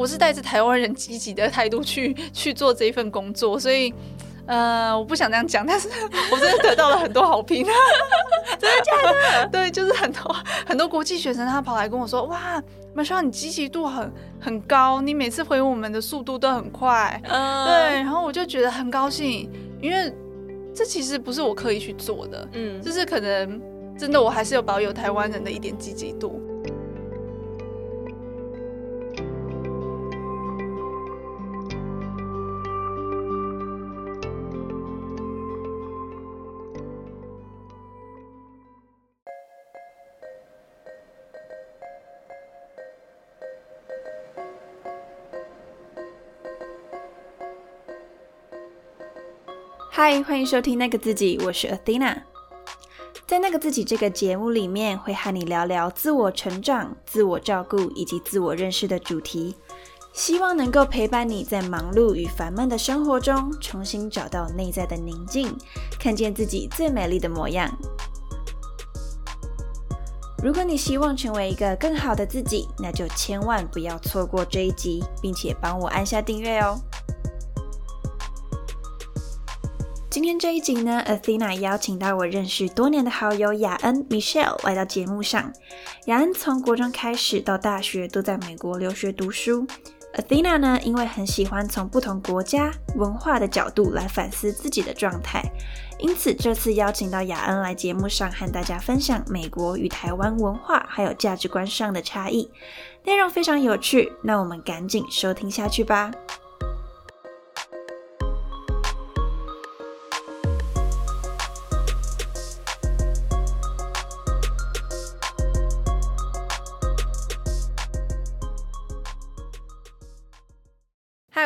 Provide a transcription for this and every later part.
我是带着台湾人积极的态度去 去做这一份工作，所以。呃，我不想这样讲，但是 我真的得到了很多好评，真的假的？对，就是很多很多国际学生，他跑来跟我说，哇，马上你积极度很很高，你每次回我们的速度都很快，嗯，对，然后我就觉得很高兴，因为这其实不是我刻意去做的，嗯，就是可能真的我还是有保有台湾人的一点积极度。嗨，欢迎收听那个自己，我是 Athena。在那个自己这个节目里面，会和你聊聊自我成长、自我照顾以及自我认识的主题，希望能够陪伴你在忙碌与烦闷的生活中，重新找到内在的宁静，看见自己最美丽的模样。如果你希望成为一个更好的自己，那就千万不要错过这一集，并且帮我按下订阅哦。今天这一集呢，Athena 邀请到我认识多年的好友雅恩 Michelle 来到节目上。雅恩从国中开始到大学都在美国留学读书。Athena 呢，因为很喜欢从不同国家文化的角度来反思自己的状态，因此这次邀请到雅恩来节目上和大家分享美国与台湾文化还有价值观上的差异，内容非常有趣。那我们赶紧收听下去吧。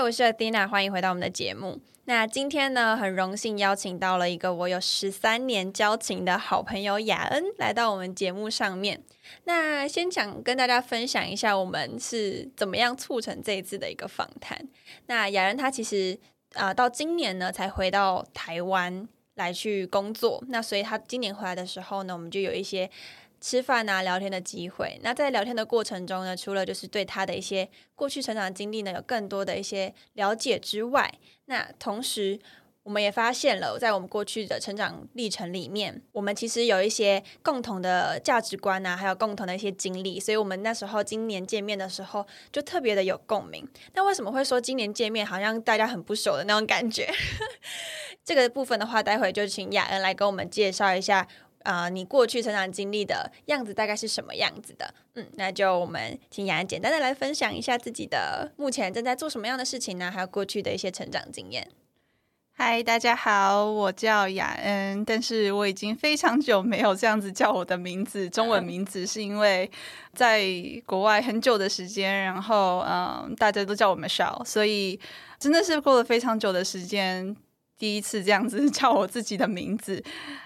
我是 Dina，欢迎回到我们的节目。那今天呢，很荣幸邀请到了一个我有十三年交情的好朋友雅恩来到我们节目上面。那先想跟大家分享一下，我们是怎么样促成这一次的一个访谈。那雅恩他其实啊，到今年呢才回到台湾来去工作。那所以他今年回来的时候呢，我们就有一些。吃饭啊，聊天的机会。那在聊天的过程中呢，除了就是对他的一些过去成长经历呢，有更多的一些了解之外，那同时我们也发现了，在我们过去的成长历程里面，我们其实有一些共同的价值观啊，还有共同的一些经历。所以，我们那时候今年见面的时候，就特别的有共鸣。那为什么会说今年见面好像大家很不熟的那种感觉？这个部分的话，待会就请雅恩来跟我们介绍一下。啊，你过去成长经历的样子大概是什么样子的？嗯，那就我们请雅安简单的来分享一下自己的目前正在做什么样的事情呢？还有过去的一些成长经验。嗨，大家好，我叫雅恩，但是我已经非常久没有这样子叫我的名字，中文名字是因为在国外很久的时间，然后嗯，大家都叫我们小，所以真的是过了非常久的时间。第一次这样子 叫我自己的名字，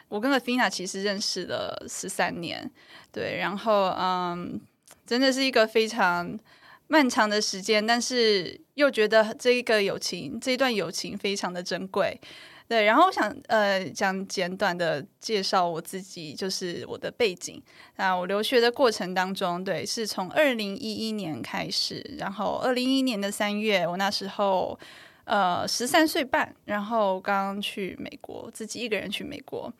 我跟 Athena 其实认识了十三年，对，然后嗯，真的是一个非常漫长的时间，但是又觉得这一个友情，这一段友情非常的珍贵，对，然后我想呃讲简短的介绍我自己，就是我的背景啊，我留学的过程当中，对，是从二零一一年开始，然后二零一一年的三月，我那时候。呃，十三岁半，然后刚去美国，自己一个人去美国，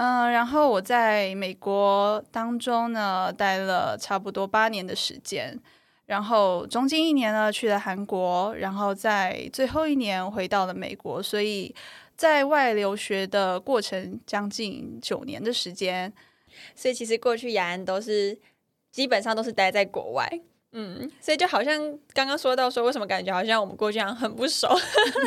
嗯，然后我在美国当中呢待了差不多八年的时间，然后中间一年呢去了韩国，然后在最后一年回到了美国，所以在外留学的过程将近九年的时间，所以其实过去雅安都是基本上都是待在国外。嗯，所以就好像刚刚说到说，为什么感觉好像我们过去很不熟？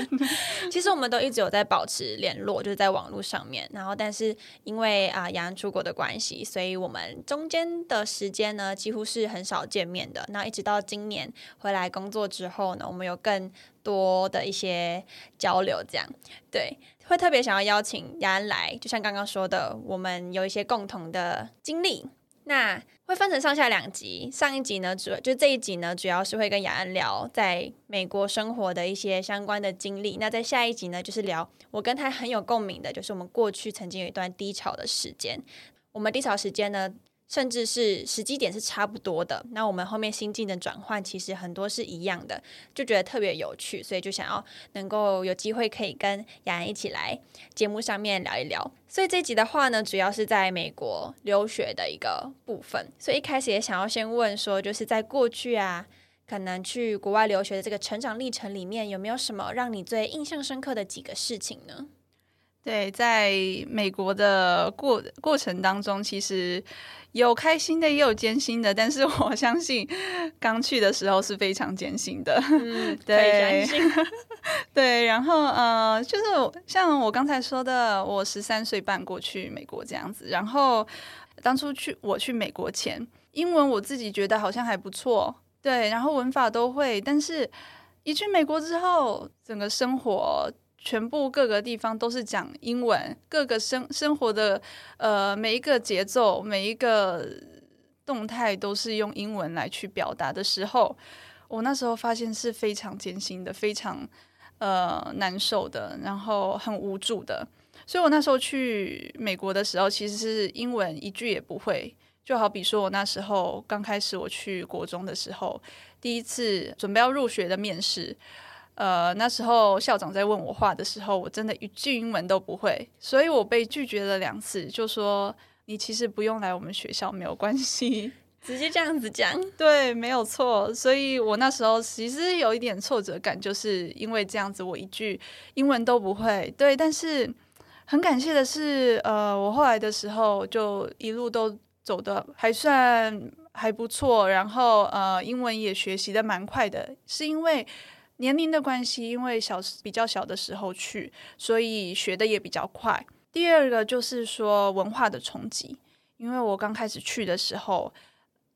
其实我们都一直有在保持联络，就是在网络上面。然后，但是因为啊杨安出国的关系，所以我们中间的时间呢，几乎是很少见面的。那一直到今年回来工作之后呢，我们有更多的一些交流，这样对，会特别想要邀请杨安来。就像刚刚说的，我们有一些共同的经历。那会分成上下两集，上一集呢，主就这一集呢，主要是会跟雅安聊在美国生活的一些相关的经历。那在下一集呢，就是聊我跟他很有共鸣的，就是我们过去曾经有一段低潮的时间。我们低潮时间呢，甚至是时机点是差不多的。那我们后面心境的转换其实很多是一样的，就觉得特别有趣，所以就想要能够有机会可以跟雅安一起来节目上面聊一聊。所以这集的话呢，主要是在美国留学的一个部分。所以一开始也想要先问说，就是在过去啊，可能去国外留学的这个成长历程里面，有没有什么让你最印象深刻的几个事情呢？对，在美国的过过程当中，其实有开心的，也有艰辛的。但是我相信，刚去的时候是非常艰辛的。嗯，对，对。然后呃，就是像我刚才说的，我十三岁半过去美国这样子。然后当初去我去美国前，英文我自己觉得好像还不错，对，然后文法都会。但是一去美国之后，整个生活。全部各个地方都是讲英文，各个生生活的呃每一个节奏、每一个动态都是用英文来去表达的时候，我那时候发现是非常艰辛的、非常呃难受的，然后很无助的。所以我那时候去美国的时候，其实是英文一句也不会。就好比说我那时候刚开始我去国中的时候，第一次准备要入学的面试。呃，那时候校长在问我话的时候，我真的一句英文都不会，所以我被拒绝了两次，就说你其实不用来我们学校，没有关系，直接这样子讲，对，没有错。所以我那时候其实有一点挫折感，就是因为这样子，我一句英文都不会。对，但是很感谢的是，呃，我后来的时候就一路都走的还算还不错，然后呃，英文也学习的蛮快的，是因为。年龄的关系，因为小比较小的时候去，所以学的也比较快。第二个就是说文化的冲击，因为我刚开始去的时候，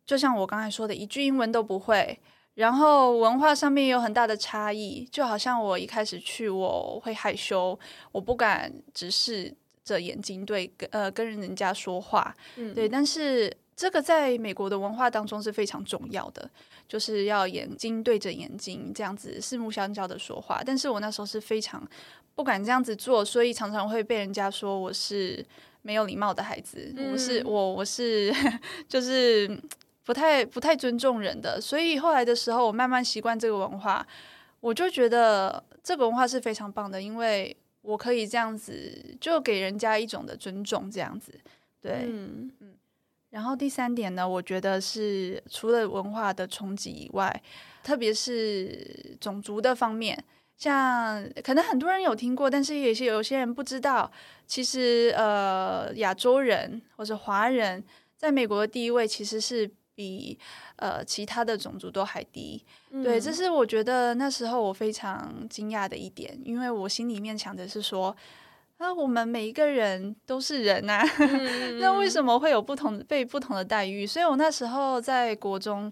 就像我刚才说的，一句英文都不会，然后文化上面有很大的差异，就好像我一开始去我会害羞，我不敢直视着眼睛对跟呃跟人家说话，嗯，对，但是这个在美国的文化当中是非常重要的。就是要眼睛对着眼睛这样子四目相交的说话，但是我那时候是非常不敢这样子做，所以常常会被人家说我是没有礼貌的孩子，我是我我是就是不太不太尊重人的，所以后来的时候我慢慢习惯这个文化，我就觉得这个文化是非常棒的，因为我可以这样子就给人家一种的尊重，这样子，对，嗯。嗯。然后第三点呢，我觉得是除了文化的冲击以外，特别是种族的方面，像可能很多人有听过，但是也是有些人不知道，其实呃亚洲人或者华人在美国的地位其实是比呃其他的种族都还低。对，这是我觉得那时候我非常惊讶的一点，因为我心里面想的是说。那我们每一个人都是人呐，那为什么会有不同被不同的待遇？所以我那时候在国中，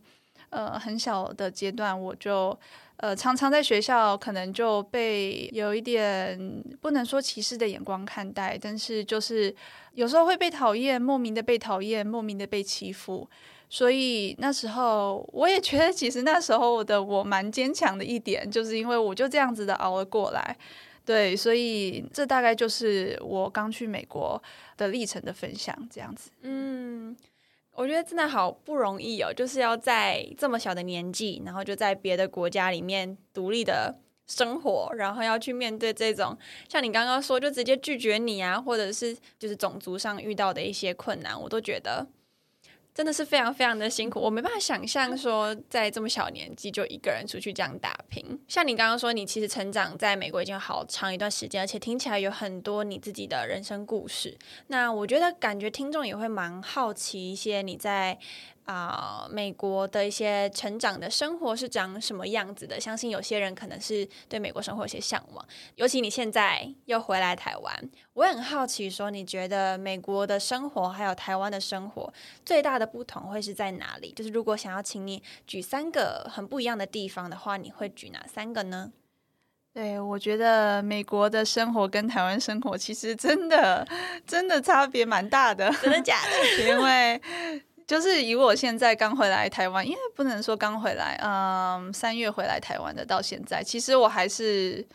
呃，很小的阶段，我就呃常常在学校可能就被有一点不能说歧视的眼光看待，但是就是有时候会被讨厌，莫名的被讨厌，莫名的被欺负。所以那时候我也觉得，其实那时候的我蛮坚强的一点，就是因为我就这样子的熬了过来。对，所以这大概就是我刚去美国的历程的分享，这样子。嗯，我觉得真的好不容易哦，就是要在这么小的年纪，然后就在别的国家里面独立的生活，然后要去面对这种像你刚刚说就直接拒绝你啊，或者是就是种族上遇到的一些困难，我都觉得。真的是非常非常的辛苦，我没办法想象说在这么小年纪就一个人出去这样打拼。像你刚刚说，你其实成长在美国已经好长一段时间，而且听起来有很多你自己的人生故事。那我觉得感觉听众也会蛮好奇一些你在。啊，美国的一些成长的生活是长什么样子的？相信有些人可能是对美国生活有些向往。尤其你现在又回来台湾，我很好奇，说你觉得美国的生活还有台湾的生活最大的不同会是在哪里？就是如果想要请你举三个很不一样的地方的话，你会举哪三个呢？对，我觉得美国的生活跟台湾生活其实真的真的差别蛮大的，真的假的？因为就是以我现在刚回来台湾，因为不能说刚回来，嗯，三月回来台湾的到现在，其实我还是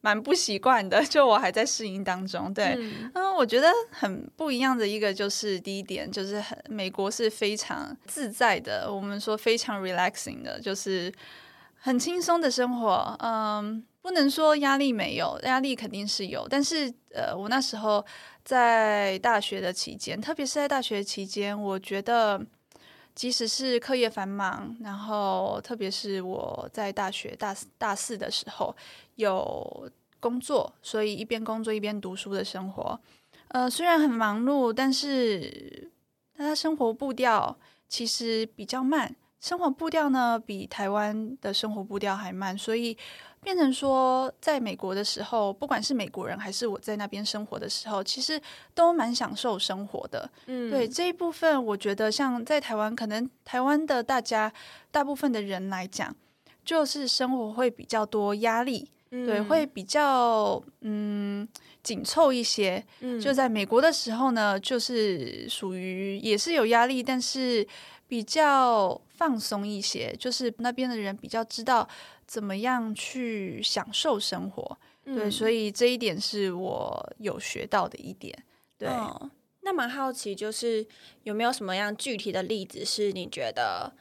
蛮不习惯的，就我还在适应当中。对，嗯嗯，我觉得很不一样的一个就是第一点，就是很美国是非常自在的，我们说非常 relaxing 的，就是很轻松的生活。嗯，不能说压力没有，压力肯定是有，但是呃，我那时候在大学的期间，特别是在大学期间，我觉得。即使是课业繁忙，然后特别是我在大学大大四的时候有工作，所以一边工作一边读书的生活，呃，虽然很忙碌，但是但他生活步调其实比较慢，生活步调呢比台湾的生活步调还慢，所以变成说，在美国的时候，不管是美国人还是我在那边生活的时候，其实都蛮享受生活的。嗯对这一部分，我觉得像在台湾，可能台湾的大家大部分的人来讲，就是生活会比较多压力，对，会比较嗯紧凑一些。嗯就在美国的时候呢，就是属于也是有压力，但是比较放松一些，就是那边的人比较知道怎么样去享受生活。对，所以以这一点是我有学到的一点。对。哦那蛮好奇，就是有没有什么样具体的例子，是你觉得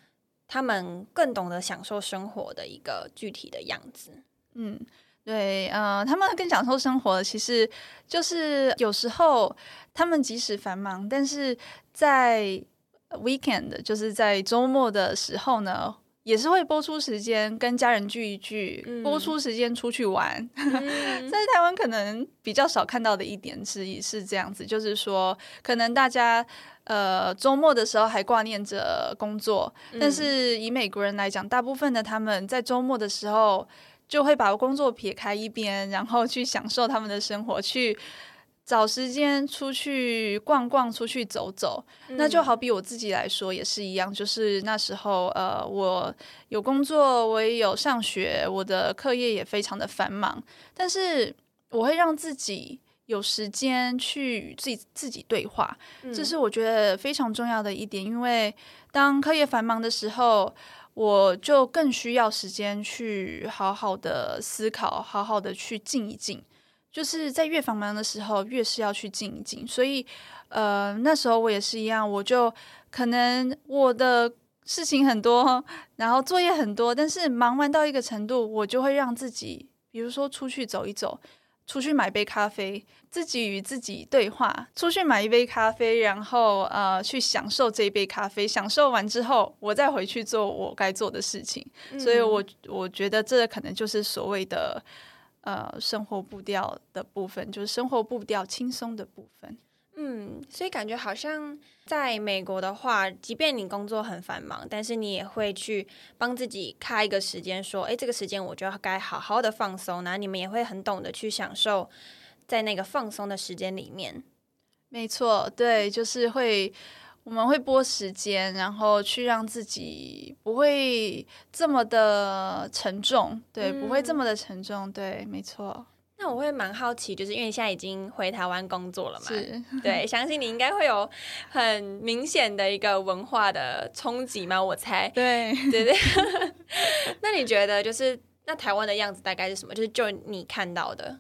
他们更懂得享受生活的一个具体的样子？嗯，对，呃，他们更享受生活，其实就是有时候他们即使繁忙，但是在 weekend，就是在周末的时候呢，也是会播出时间跟家人聚一聚，嗯。播出时间出去玩。嗯。在台湾可能比较少看到的一点是是这样子，就是说，可能大家呃周末的时候还挂念着工作，但是以美国人来讲，大部分的他们在周末的时候就会把工作撇开一边，然后去享受他们的生活，去找时间出去逛逛，出去走走。那就好比我自己来说也是一样，就是那时候呃，我有工作，我也有上学，我的课业也非常的繁忙，但是我会让自己。有时间去与自己自己对话，嗯这是我觉得非常重要的一点。因为当课业繁忙的时候，我就更需要时间去好好的思考，好好的去静一静。就是在越繁忙的时候，越是要去静一静。所以，呃，那时候我也是一样，我就可能我的事情很多，然后作业很多，但是忙完到一个程度，我就会让自己，比如说出去走一走。出去买杯咖啡，自己与自己对话。出去买一杯咖啡，然后呃，去享受这一杯咖啡。享受完之后，我再回去做我该做的事情。所以我我觉得这可能就是所谓的呃生活步调的部分，就是生活步调轻松的部分。嗯，所以感觉好像在美国的话，即便你工作很繁忙，但是你也会去帮自己开一个时间，说，哎，这个时间我就该好好的放松。然后你们也会很懂得去享受在那个放松的时间里面。没错，对，就是会我们会拨时间，然后去让自己不会这么的沉重，对，不会这么的沉重，对，没错，那我会蛮好奇，就是因为你现在已经回台湾工作了嘛，是。对，相信你应该会有很明显的一个文化的冲击嘛，我猜。对，对对。那你觉得就是那台湾的样子大概是什么？就是就你看到的，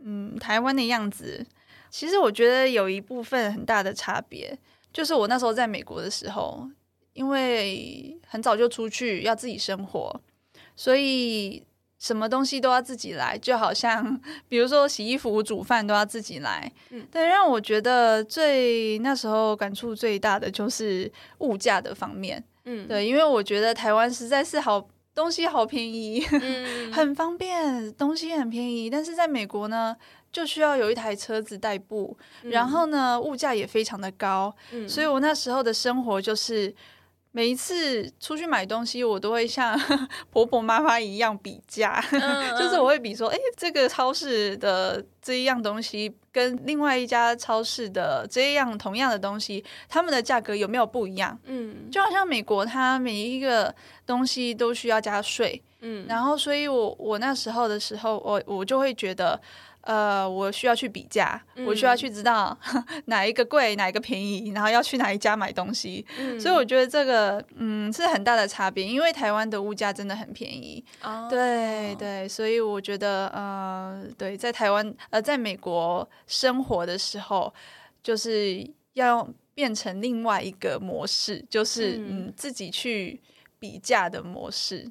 嗯，台湾的样子，其实我觉得有一部分很大的差别，就是我那时候在美国的时候，因为很早就出去要自己生活，所以什么东西都要自己来，就好像比如说洗衣服、煮饭都要自己来。嗯对，让我觉得最那时候感触最大的就是物价的方面。嗯，对，因为我觉得台湾实在是好东西好便宜。嗯，很方便，东西很便宜，但是在美国呢，就需要有一台车子代步，然后呢，物价也非常的高，嗯，所以我那时候的生活就是。每一次出去买东西，我都会像 婆婆妈妈一样比价，嗯 就是我会比说，哎、这个超市的这一样东西跟另外一家超市的这一样同样的东西，他们的价格有没有不一样？嗯就好像美国，它每一个东西都需要加税，嗯，然后，所以我我那时候的时候，我我就会觉得，呃，我需要去比价，我需要去知道 哪一个贵，哪一个便宜，然后要去哪一家买东西。所以我觉得这个嗯是很大的差别，因为台湾的物价真的很便宜。哦，对对，所以我觉得呃，对，在台湾呃，在美国生活的时候，就是要变成另外一个模式，就是嗯自己去比价的模式。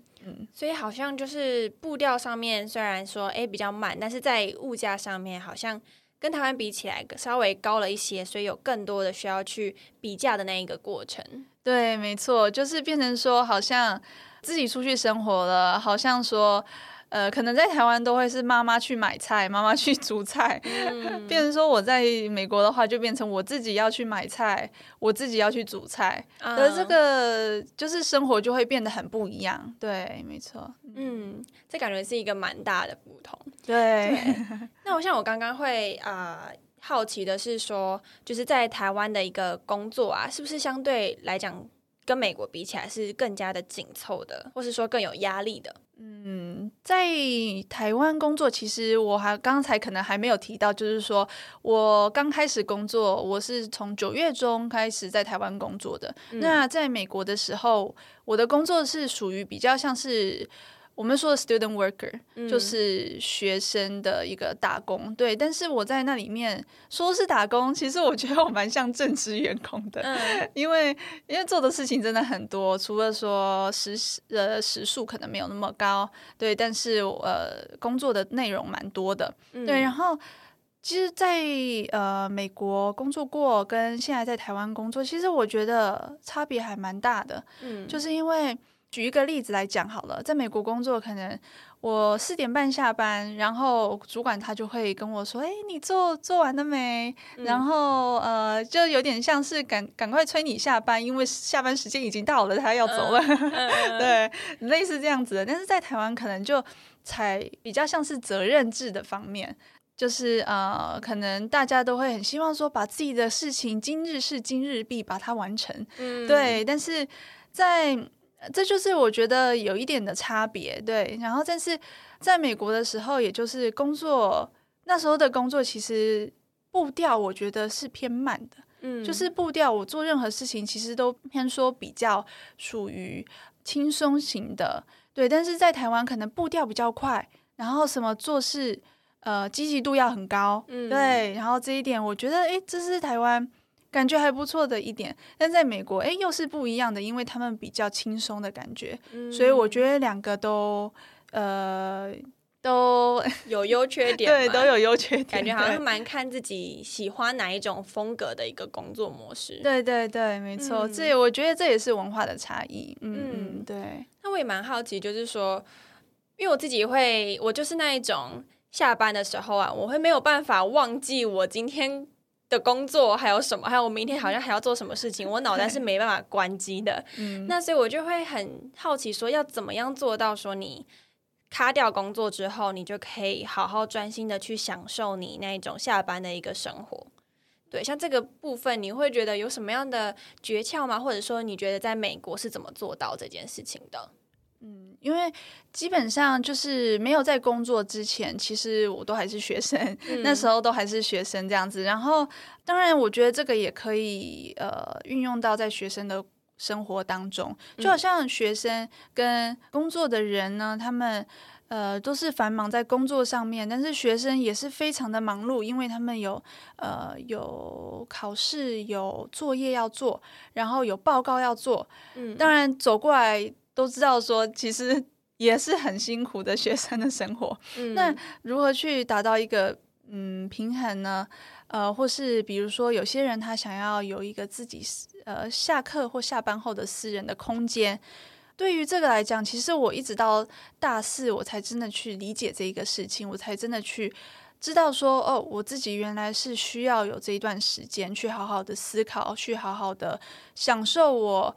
所以好像就是步调上面虽然说哎比较慢，但是在物价上面好像跟台湾比起来稍微高了一些，所以有更多的需要去比价的那一个过程。对，没错，就是变成说好像自己出去生活了，好像说。呃，可能在台湾都会是妈妈去买菜，妈妈去煮菜。变成说我在美国的话，就变成我自己要去买菜，我自己要去煮菜。而这个就是生活就会变得很不一样。对，没错。嗯，这感觉是一个蛮大的不同。对。那我像我刚刚会啊好奇的是说，就是在台湾的一个工作啊，是不是相对来讲跟美国比起来是更加的紧凑的，或是说更有压力的？嗯，在台湾工作，其实我还刚才可能还没有提到，就是说我刚开始工作，我是从九月中开始在台湾工作的。那在美国的时候，我的工作是属于比较像是。我们说的 student worker 就是学生的一个打工，对。但是我在那里面说是打工，其实我觉得我蛮像正职员工的，因为因为做的事情真的很多，除了说时呃时数可能没有那么高，对。但是呃工作的内容蛮多的，对。然后其实，在呃美国工作过，跟现在在台湾工作，其实我觉得差别还蛮大的，嗯，就是因为。举一个例子来讲好了，在美国工作，可能我四点半下班，然后主管他就会跟我说：“哎，你做做完了没？”然后呃，就有点像是赶赶快催你下班，因为下班时间已经到了，他要走了。对，类似这样子的。但是在台湾可能就才比较像是责任制的方面，就是呃，可能大家都会很希望说把自己的事情今日事今日毕，把它完成。嗯，对。但是在这就是我觉得有一点的差别，对。然后，但是在美国的时候，也就是工作那时候的工作，其实步调我觉得是偏慢的，嗯，就是步调，我做任何事情其实都偏说比较属于轻松型的，对。但是在台湾可能步调比较快，然后什么做事呃积极度要很高，嗯，对。然后这一点，我觉得哎，这是台湾。感觉还不错的一点，但在美国，哎，又是不一样的，因为他们比较轻松的感觉，所以我觉得两个都，呃，都有优缺点，对，都有优缺点，感觉好像蛮看自己喜欢哪一种风格的一个工作模式。对对对，没错，这我觉得这也是文化的差异。嗯嗯，对。那我也蛮好奇，就是说，因为我自己会，我就是那一种下班的时候啊，我会没有办法忘记我今天。的工作还有什么？还有我明天好像还要做什么事情？我脑袋是 没办法关机的。嗯，那所以我就会很好奇，说要怎么样做到说你卡掉工作之后，你就可以好好专心的去享受你那一种下班的一个生活。对，像这个部分，你会觉得有什么样的诀窍吗？或者说，你觉得在美国是怎么做到这件事情的？嗯，因为基本上就是没有在工作之前，其实我都还是学生，那时候都还是学生这样子。然后，当然，我觉得这个也可以呃运用到在学生的生活当中，就好像学生跟工作的人呢，他们呃都是繁忙在工作上面，但是学生也是非常的忙碌，因为他们有呃有考试、有作业要做，然后有报告要做。嗯，当然走过来。都知道说，其实 也是很辛苦的学生的生活。嗯那如何去达到一个嗯平衡呢？呃，或是比如说，有些人他想要有一个自己呃下课或下班后的私人的空间。对于这个来讲，其实我一直到大四，我才真的去理解这一个事情，我才真的去知道说，哦，我自己原来是需要有这一段时间去好好的思考，去好好的享受我。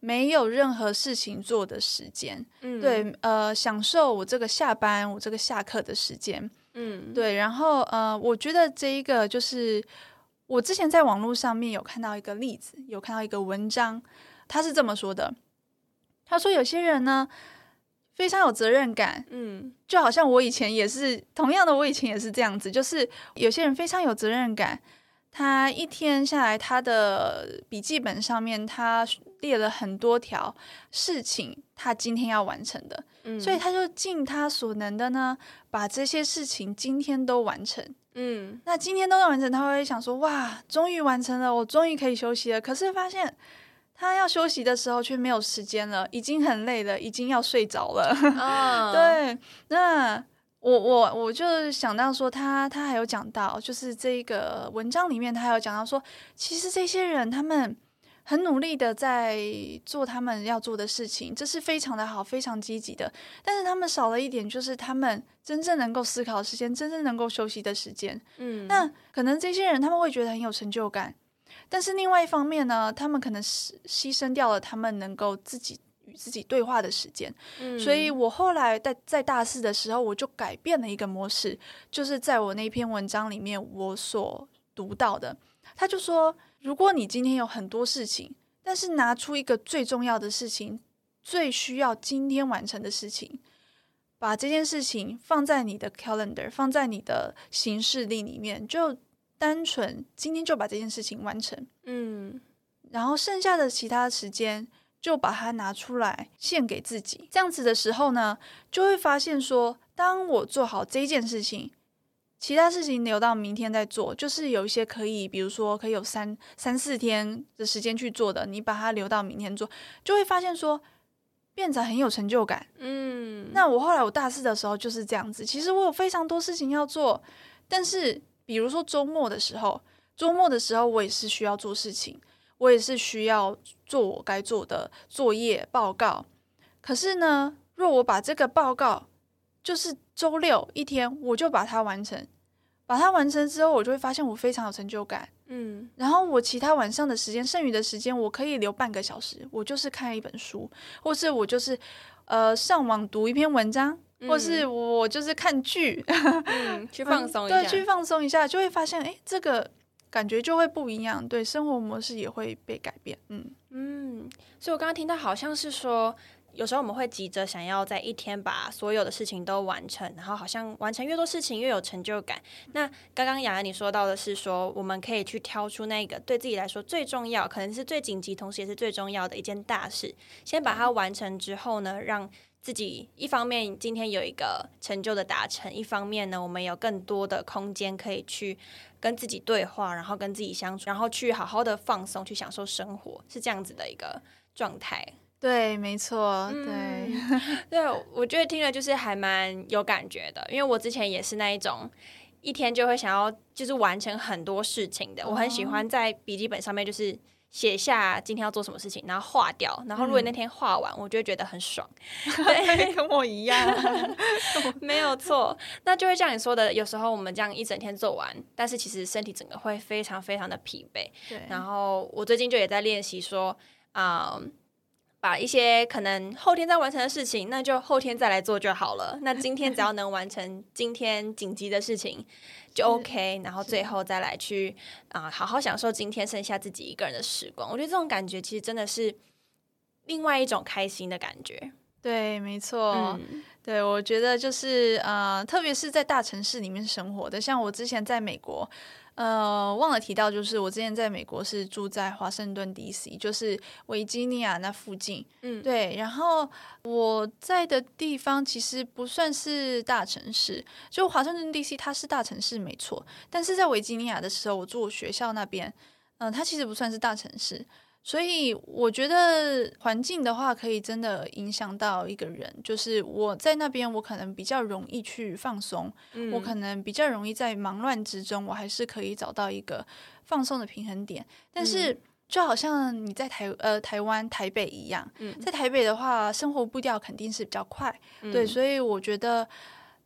没有任何事情做的时间，嗯，对，呃，享受我这个下班，我这个下课的时间，嗯，对，然后呃，我觉得这一个就是我之前在网络上面有看到一个例子，有看到一个文章，他是这么说的，他说有些人呢。非常有责任感，嗯。就好像我以前也是同样的，我以前也是这样子，就是有些人非常有责任感，他一天下来，他的笔记本上面他列了很多条事情，他今天要完成的，嗯，所以他就尽他所能的呢，把这些事情今天都完成。嗯那今天都完成，他会想说：“哇，终于完成了，我终于可以休息了。”可是发现他要休息的时候却没有时间了，已经很累了，已经要睡着了。啊，对，那我我我就想到说他，他还有讲到，就是这个文章里面他还有讲到说，其实这些人他们很努力的在做他们要做的事情，这是非常的好，非常积极的。但是他们少了一点，就是他们真正能够思考的时间，真正能够休息的时间。嗯，那可能这些人他们会觉得很有成就感，但是另外一方面呢，他们可能是牺牲掉了他们能够自己与自己对话的时间。嗯所以我后来在在大四的时候，我就改变了一个模式，就是在我那篇文章里面我所读到的，他就说，如果你今天有很多事情，但是拿出一个最重要的事情，最需要今天完成的事情，把这件事情放在你的 calendar，放在你的行事历里面，就单纯今天就把这件事情完成，嗯然后剩下的其他时间就把它拿出来献给自己。这样子的时候呢，就会发现说，当我做好这件事情，其他事情留到明天再做，就是有一些可以，比如说可以有三三四天的时间去做的，你把它留到明天做，就会发现说。变得很有成就感。嗯，那我后来我大四的时候就是这样子，其实我有非常多事情要做，但是比如说周末的时候，周末的时候我也是需要做事情，我也是需要做我该做的作业报告。可是呢，若我把这个报告就是周六一天我就把它完成，把它完成之后，我就会发现我非常有成就感。嗯。然后我其他晚上的时间，剩余的时间，我可以留半个小时，我就是看一本书，或是我就是呃上网读一篇文章，或是我就是看剧，嗯，去放松一下，对，去放松一下，就会发现，哎，这个感觉就会不一样，对，生活模式也会被改变，嗯，嗯，所以我刚刚听到好像是说，有时候我们会急着想要在一天把所有的事情都完成，然后好像完成越多事情越有成就感。那刚刚雅雅你说到的是说，我们可以去挑出那个对自己来说最重要，可能是最紧急，同时也是最重要的一件大事，先把它完成之后呢，让自己一方面今天有一个成就的达成，一方面呢，我们有更多的空间可以去跟自己对话，然后跟自己相处，然后去好好的放松，去享受生活，是这样子的一个状态。对，没错，对，嗯 对，我觉得听了就是还蛮有感觉的，因为我之前也是那一种。一天就会想要就是完成很多事情的，我很喜欢在笔记本上面就是写下今天要做什么事情，然后画掉，然后如果那天画完，我就会觉得很爽。对，跟我一样，没有错，那就会像你说的，有时候我们这样一整天做完，但是其实身体整个会非常非常的疲惫。对，然后我最近就也在练习说，啊、把一些可能后天再完成的事情，那就后天再来做就好了。那今天只要能完成今天紧急的事情就 OK，然后最后再来去啊、好好享受今天剩下自己一个人的时光。我觉得这种感觉其实真的是另外一种开心的感觉。对，没错，嗯对，我觉得就是呃，特别是在大城市里面生活的，像我之前在美国，呃，忘了提到，就是我之前在美国是住在华盛顿 D.C.，就是维吉尼亚那附近。嗯，对，然后我在的地方其实不算是大城市，就华盛顿 D.C. 它是大城市没错，但是在维吉尼亚的时候，我住我学校那边，嗯、它其实不算是大城市。所以我觉得环境的话，可以真的影响到一个人。就是我在那边，我可能比较容易去放松，嗯我可能比较容易在忙乱之中，我还是可以找到一个放松的平衡点。但是就好像你在台呃台湾台北一样，嗯在台北的话，生活步调肯定是比较快，嗯对，所以我觉得。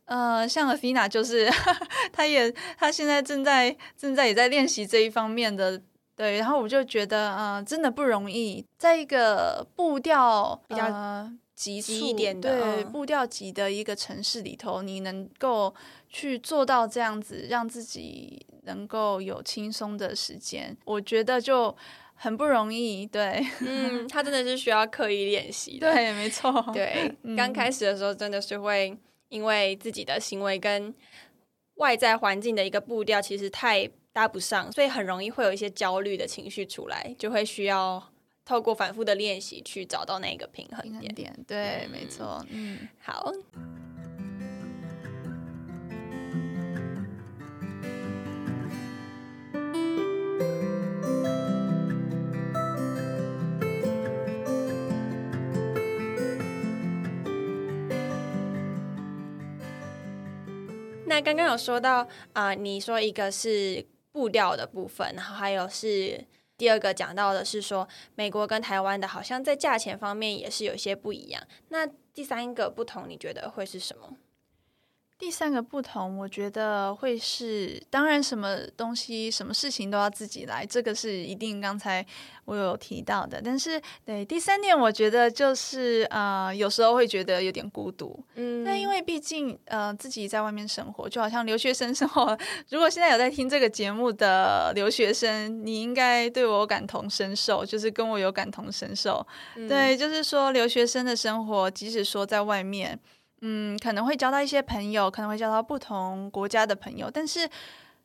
呃，像 Athena 就是，他也他现在正在正在也在练习这一方面的，对，然后我就觉得，呃，真的不容易，在一个步调比较呃、急促急一点的对、嗯步调急的一个城市里头，你能够去做到这样子，让自己能够有轻松的时间，我觉得就很不容易。对，嗯，他真的是需要刻意练习的。对，没错。对，刚开始的时候真的是会因为自己的行为跟外在环境的一个步调其实太搭不上，所以很容易会有一些焦虑的情绪出来，就会需要透过反复的练习去找到那个平衡点。对，没错。嗯，好。那刚刚有说到啊，你说一个是步调的部分，然后还有是第二个讲到的是说美国跟台湾的，好像在价钱方面也是有些不一样。那第三个不同，你觉得会是什么？第三个不同，我觉得会是，当然什么东西、什么事情都要自己来，这个是一定。刚才我有提到的，但是对第三点，我觉得就是呃，有时候会觉得有点孤独。嗯，那因为毕竟呃，自己在外面生活，就好像留学生生活。如果现在有在听这个节目的留学生，你应该对我感同身受，就是跟我有感同身受。对，就是说留学生的生活，即使说在外面。嗯，可能会交到一些朋友，可能会交到不同国家的朋友，但是，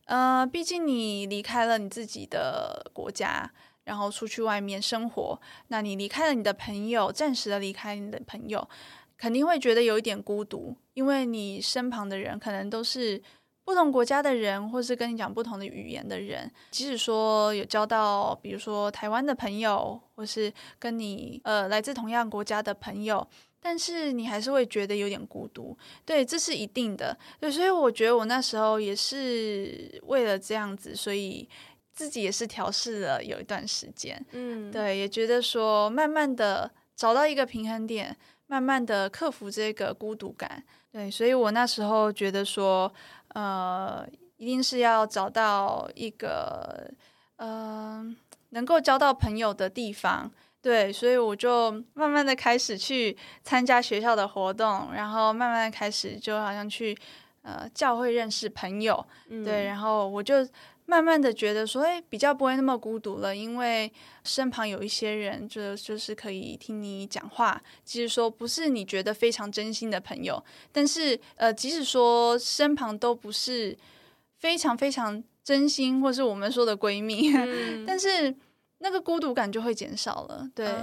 呃，毕竟你离开了你自己的国家，然后出去外面生活，那你离开了你的朋友，暂时的离开你的朋友，肯定会觉得有一点孤独，因为你身旁的人可能都是不同国家的人，或是跟你讲不同的语言的人，即使说有交到，比如说台湾的朋友，或是跟你呃来自同样国家的朋友。但是你还是会觉得有点孤独，对，这是一定的。对，所以我觉得我那时候也是为了这样子，所以自己也是调试了有一段时间。嗯，对，也觉得说慢慢的找到一个平衡点，慢慢的克服这个孤独感。对，所以我那时候觉得说，呃，一定是要找到一个，呃，能够交到朋友的地方。对，所以我就慢慢的开始去参加学校的活动，然后慢慢的开始就好像去呃教会认识朋友，对，然后我就慢慢的觉得说，哎，比较不会那么孤独了，因为身旁有一些人，就就是可以听你讲话，即使说不是你觉得非常真心的朋友，但是呃，即使说身旁都不是非常非常真心，或是我们说的闺蜜，但是。那个孤独感就会减少了，对对，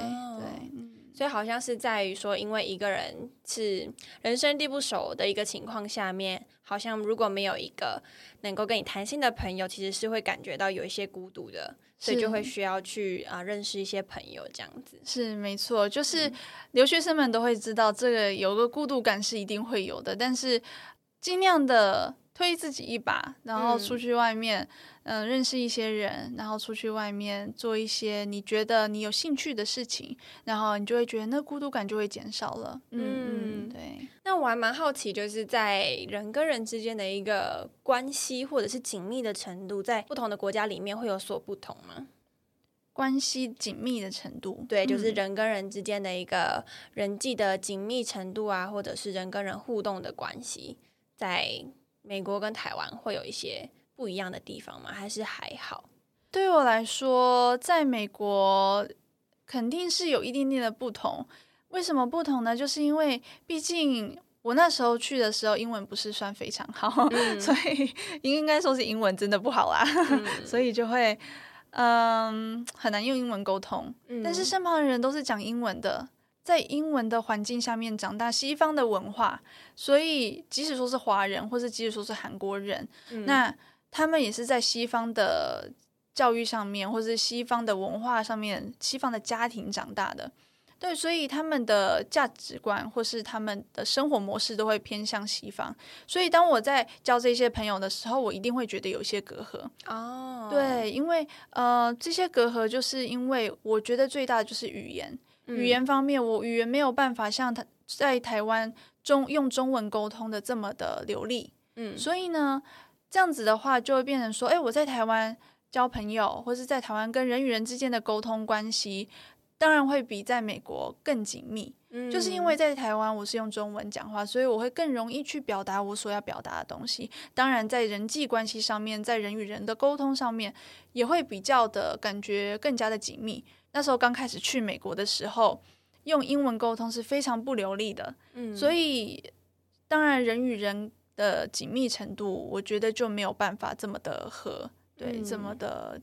所以好像是在于说，因为一个人是人生地不熟的一个情况下面，好像如果没有一个能够跟你谈心的朋友，其实是会感觉到有一些孤独的，所以就会需要去啊认识一些朋友这样子。是没错，就是留学生们都会知道，这个有个孤独感是一定会有的，但是尽量的。推自己一把，然后出去外面，嗯，认识一些人，然后出去外面做一些你觉得你有兴趣的事情，然后你就会觉得那孤独感就会减少了。嗯嗯，对。那我还蛮好奇，就是在人跟人之间的一个关系或者是紧密的程度，在不同的国家里面会有所不同吗？关系紧密的程度，对，就是人跟人之间的一个人际的紧密程度啊，或者是人跟人互动的关系，在。美国跟台湾会有一些不一样的地方吗？还是还好？对我来说，在美国肯定是有一点点的不同。为什么不同呢？就是因为毕竟我那时候去的时候，英文不是算非常好，所以应该说是英文真的不好啦，所以就会嗯很难用英文沟通。但是身旁的人都是讲英文的。在英文的环境下面长大，西方的文化，所以即使说是华人，或是即使说是韩国人，那他们也是在西方的教育上面，或是西方的文化上面，西方的家庭长大的。对，所以他们的价值观或是他们的生活模式都会偏向西方。所以当我在交这些朋友的时候，我一定会觉得有些隔阂。哦，对，因为呃，这些隔阂就是因为我觉得最大的就是语言。语言方面，我语言没有办法像他在台湾中用中文沟通的这么的流利，嗯，所以呢，这样子的话就会变成说，哎，我在台湾交朋友，或是在台湾跟人与人之间的沟通关系，当然会比在美国更紧密。嗯就是因为在台湾我是用中文讲话，所以我会更容易去表达我所要表达的东西。当然，在人际关系上面，在人与人的沟通上面，也会比较的感觉更加的紧密。那时候刚开始去美国的时候，用英文沟通是非常不流利的，嗯，所以当然人与人的紧密程度，我觉得就没有办法这么的和，对，这么的，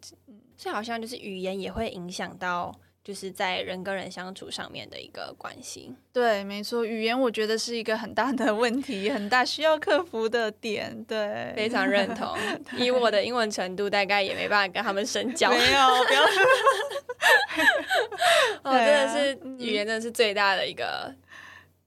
所以好像就是语言也会影响到。就是在人跟人相处上面的一个关系，对，没错，语言我觉得是一个很大的问题，很大需要克服的点，对，非常认同。以我的英文程度，大概也没办法跟他们深交。没有，不要。哦，真的是语言，真的是最大的一个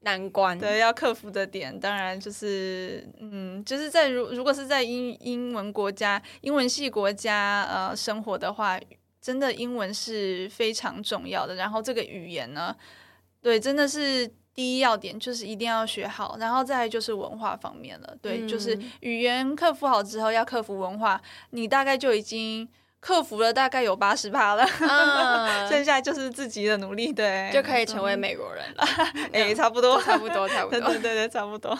难关。对，要克服的点，当然就是，嗯，就是在如如果是在英英文国家、英文系国家呃生活的话。真的英文是非常重要的，然后这个语言呢，对，真的是第一要点，就是一定要学好，然后再就是文化方面了，对，就是语言克服好之后，要克服文化，你大概就已经。克服了大概有八十趴了，剩下就是自己的努力，对，就可以成为美国人了。哎，差不多，差不多，差不多，对对对，差不多。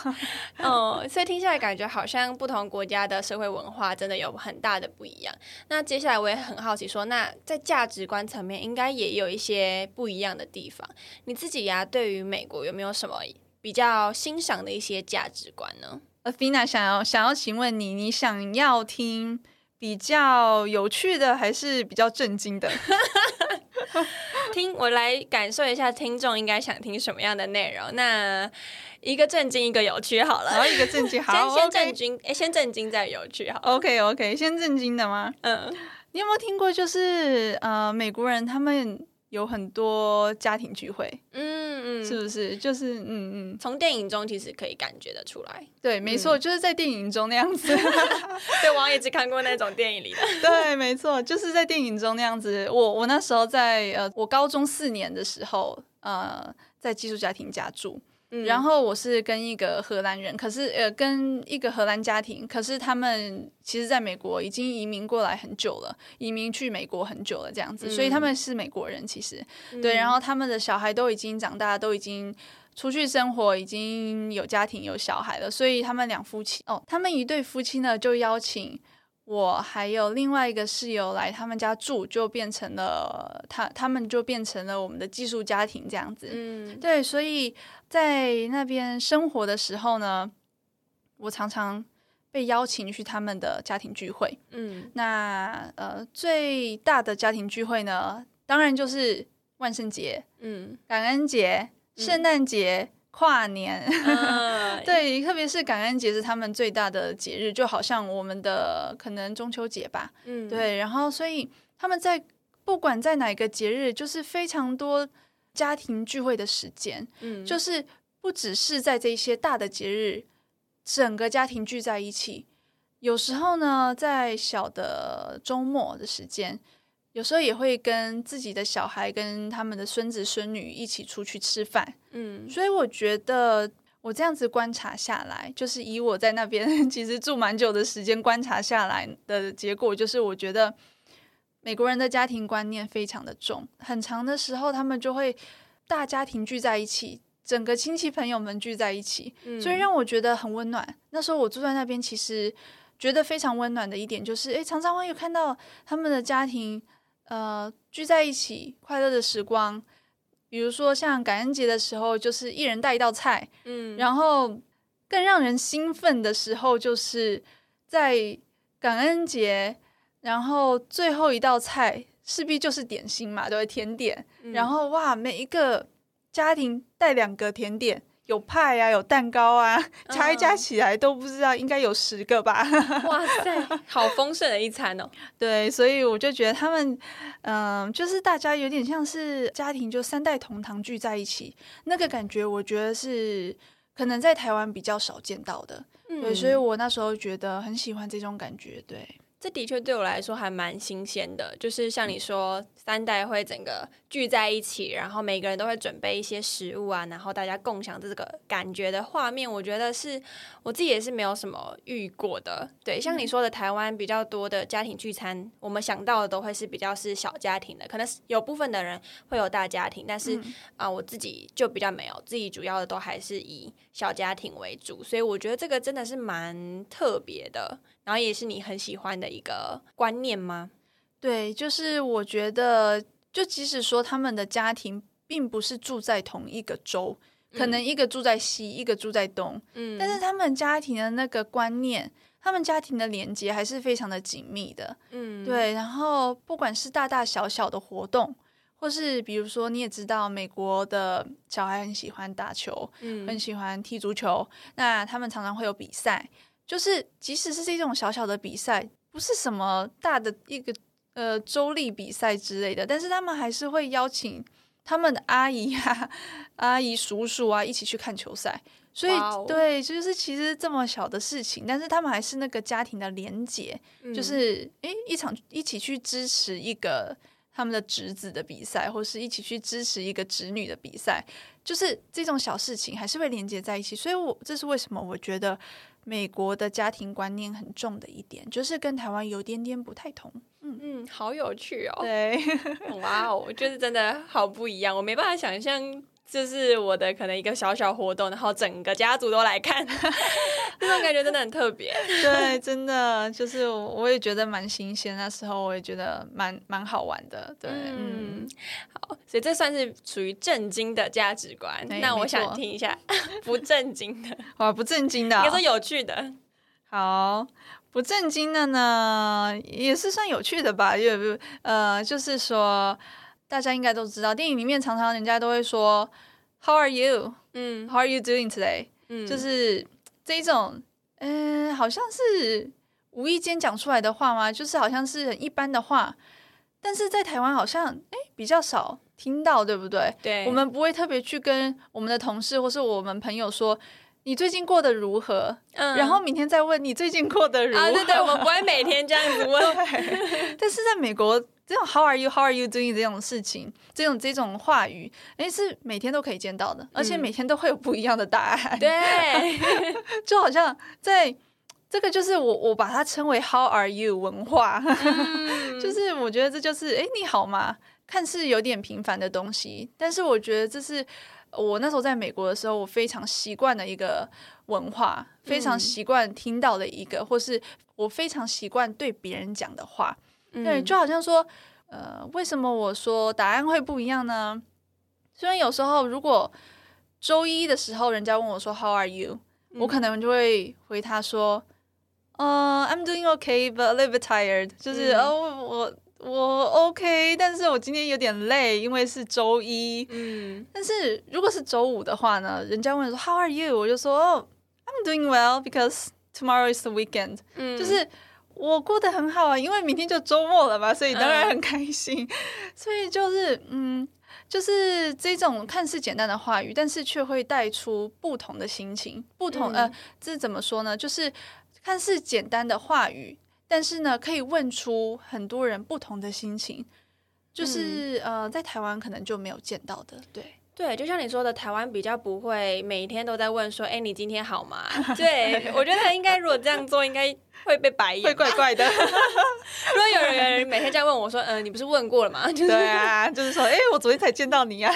嗯，所以听下来感觉好像不同国家的社会文化真的有很大的不一样。那接下来我也很好奇，说那在价值观层面应该也有一些不一样的地方。你自己呀，对于美国有没有什么比较欣赏的一些价值观呢？呃，Fina 想要想要请问你，你想要听？比较有趣的还是比较震惊的？听我来感受一下，听众应该想听什么样的内容？那一个震惊，一个有趣，好了。然后一个震惊，好，先震惊，哎，先震惊再有趣，好。OK，OK，先震惊的吗？嗯，你有没有听过？就是呃，美国人他们。有很多家庭聚会，嗯嗯，是不是？就是嗯嗯，从电影中其实可以感觉得出来。对，没错，就是在电影中那样子。对，王也只看过那种电影里的。对，没错，就是在电影中那样子。我我那时候在呃，我高中四年的时候，呃，在寄宿家庭家住。然后我是跟一个荷兰人，可是呃，跟一个荷兰家庭，可是他们其实在美国已经移民过来很久了，移民去美国很久了这样子，所以他们是美国人，其实对。然后他们的小孩都已经长大，都已经出去生活，已经有家庭有小孩了，所以他们两夫妻哦，他们一对夫妻呢就邀请。我还有另外一个室友来他们家住，就变成了他，他们就变成了我们的寄宿家庭这样子。嗯，对，所以在那边生活的时候呢，我常常被邀请去他们的家庭聚会。嗯，那呃最大的家庭聚会呢，当然就是万圣节、嗯，感恩节、圣诞节。跨年，对，特别是感恩节是他们最大的节日，就好像我们的可能中秋节吧，嗯，对，然后所以他们在不管在哪个节日，就是非常多家庭聚会的时间，嗯，就是不只是在这些大的节日，整个家庭聚在一起，有时候呢，在小的周末的时间。有时候也会跟自己的小孩、跟他们的孙子孙女一起出去吃饭，嗯，所以我觉得我这样子观察下来，就是以我在那边 其实住蛮久的时间观察下来的结果，就是我觉得美国人的家庭观念非常的重，很长的时候他们就会大家庭聚在一起，整个亲戚朋友们聚在一起，所以让我觉得很温暖。那时候我住在那边，其实觉得非常温暖的一点就是，诶，常常会有看到他们的家庭。呃，聚在一起快乐的时光，比如说像感恩节的时候，就是一人带一道菜，嗯，然后更让人兴奋的时候，就是在感恩节，然后最后一道菜势必就是点心嘛，对甜点，然后哇，每一个家庭带两个甜点。有派啊，有蛋糕啊，加一加起来都不知道应该有十个吧。哇塞，好丰盛的一餐哦。对，所以我就觉得他们，嗯，就是大家有点像是家庭，就三代同堂聚在一起，那个感觉，我觉得是可能在台湾比较少见到的。对，所以我那时候觉得很喜欢这种感觉。对。这的确对我来说还蛮新鲜的，就是像你说，三代会整个聚在一起，然后每个人都会准备一些食物啊，然后大家共享这个感觉的画面，我觉得是我自己也是没有什么遇过的。对，像你说的，台湾比较多的家庭聚餐，我们想到的都会是比较是小家庭的，可能有部分的人会有大家庭，但是啊，我自己就比较没有，自己主要的都还是以小家庭为主，所以我觉得这个真的是蛮特别的。然后也是你很喜欢的一个观念吗？对，就是我觉得，就即使说他们的家庭并不是住在同一个州，可能一个住在西，一个住在东，嗯，但是他们家庭的那个观念，他们家庭的连接还是非常的紧密的，嗯，对。然后不管是大大小小的活动，或是比如说你也知道，美国的小孩很喜欢打球，嗯，很喜欢踢足球，那他们常常会有比赛。就是即使是这种小小的比赛，不是什么大的一个呃周例比赛之类的，但是他们还是会邀请他们的阿姨啊、阿姨叔叔啊一起去看球赛。所以对，就是其实这么小的事情，但是他们还是那个家庭的连结，就是诶一场一起去支持一个他们的侄子的比赛，或是一起去支持一个侄女的比赛，就是这种小事情还是会连接在一起。所以我这是为什么我觉得。美国的家庭观念很重的一点，就是跟台湾有点点不太同。嗯嗯，好有趣哦。对，哇哦，就是真的好不一样，我没办法想象。就是我的可能一个小小活动，然后整个家族都来看，这种感觉真的很特别。对，真的就是我也觉得蛮新鲜，那时候我也觉得蛮蛮好玩的。对，嗯，好，所以这算是属于震惊的价值观。那我想听一下 不震惊的，哇，不震惊的，应该说有趣的。好，不震惊的呢，也是算有趣的吧？因为呃，就是说。大家应该都知道，电影里面常常人家都会说 “How are you？” 嗯，“How are you doing today？” 嗯，就是这一种，嗯，好像是无意间讲出来的话吗？就是好像是很一般的话，但是在台湾好像哎比较少听到，对不对？对，我们不会特别去跟我们的同事或是我们朋友说你最近过得如何，嗯，然后明天再问你最近过得如何。啊，对对，我们不会每天这样子问。但是在美国。这种 How are you? How are you doing? 这种事情，这种这种话语，哎，是每天都可以见到的，而且每天都会有不一样的答案。对，就好像在这个，就是我我把它称为 How are you 文化，就是我觉得这就是哎，你好吗？看似有点平凡的东西，但是我觉得这是我那时候在美国的时候，我非常习惯的一个文化，非常习惯听到的一个，或是我非常习惯对别人讲的话。对，就好像说，呃，为什么我说答案会不一样呢？虽然有时候，如果周一的时候人家问我说 “How are you”，我可能就会回他说：“呃，I'm doing okay, but a little bit tired。”就是哦，我我 OK，但是我今天有点累，因为是周一。嗯，但是如果是周五的话呢，人家问说 “How are you”，我就说：“哦，I'm doing well because tomorrow is the weekend。”嗯，就是。我过得很好啊，因为明天就周末了嘛，所以当然很开心。所以就是，嗯，就是这种看似简单的话语，但是却会带出不同的心情。不同，呃，这怎么说呢？就是看似简单的话语，但是呢，可以问出很多人不同的心情。就是呃，在台湾可能就没有见到的，对。对，就像你说的，台湾比较不会每天都在问说，哎，你今天好吗？对我觉得应该如果这样做，应该会被白眼，会怪怪的。如果有人每天这样问我说，嗯，你不是问过了吗？对啊，就是说，哎，我昨天才见到你呀，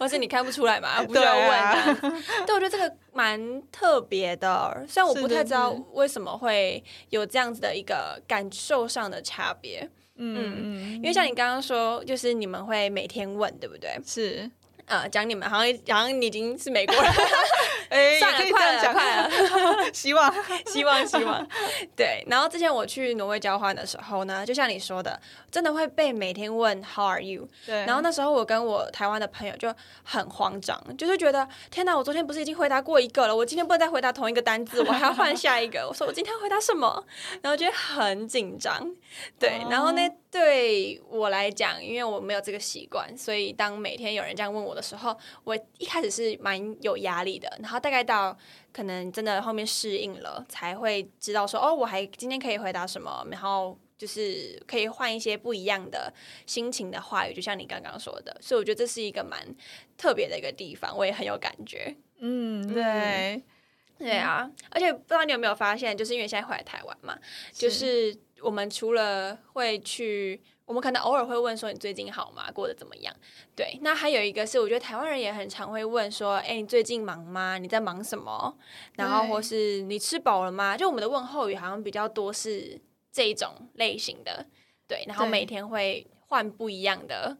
或是你看不出来嘛？不需要问。对，我觉得这个蛮特别的，虽然我不太知道为什么会有这样子的一个感受上的差别。嗯嗯，因为像你刚刚说，就是你们会每天问，对不对？是。呃，讲你们好像好像你已经是美国人，哎，算了，快了，快了，希望，希望，希望，对。然后之前我去挪威交换的时候呢，就像你说的，真的会被每天问 How are you？对。然后那时候我跟我台湾的朋友就很慌张，就是觉得天哪，我昨天不是已经回答过一个了，我今天不能再回答同一个单字，我还要换下一个。我说我今天要回答什么？然后觉得很紧张，对。然后那对我来讲，因为我没有这个习惯，所以当每天有人这样问我的时候，我一开始是蛮有压力的。然后大概到可能真的后面适应了，才会知道说，哦，我还今天可以回答什么，然后就是可以换一些不一样的心情的话语，就像你刚刚说的。所以我觉得这是一个蛮特别的一个地方，我也很有感觉。嗯，对，对啊，而且不知道你有没有发现，就是因为现在回来台湾嘛，就是我们除了会去，我们可能偶尔会问说你最近好吗，过得怎么样？对，那还有一个是，我觉得台湾人也很常会问说，哎，你最近忙吗？你在忙什么？然后或是你吃饱了吗？就我们的问候语好像比较多是这一种类型的，对，然后每天会换不一样的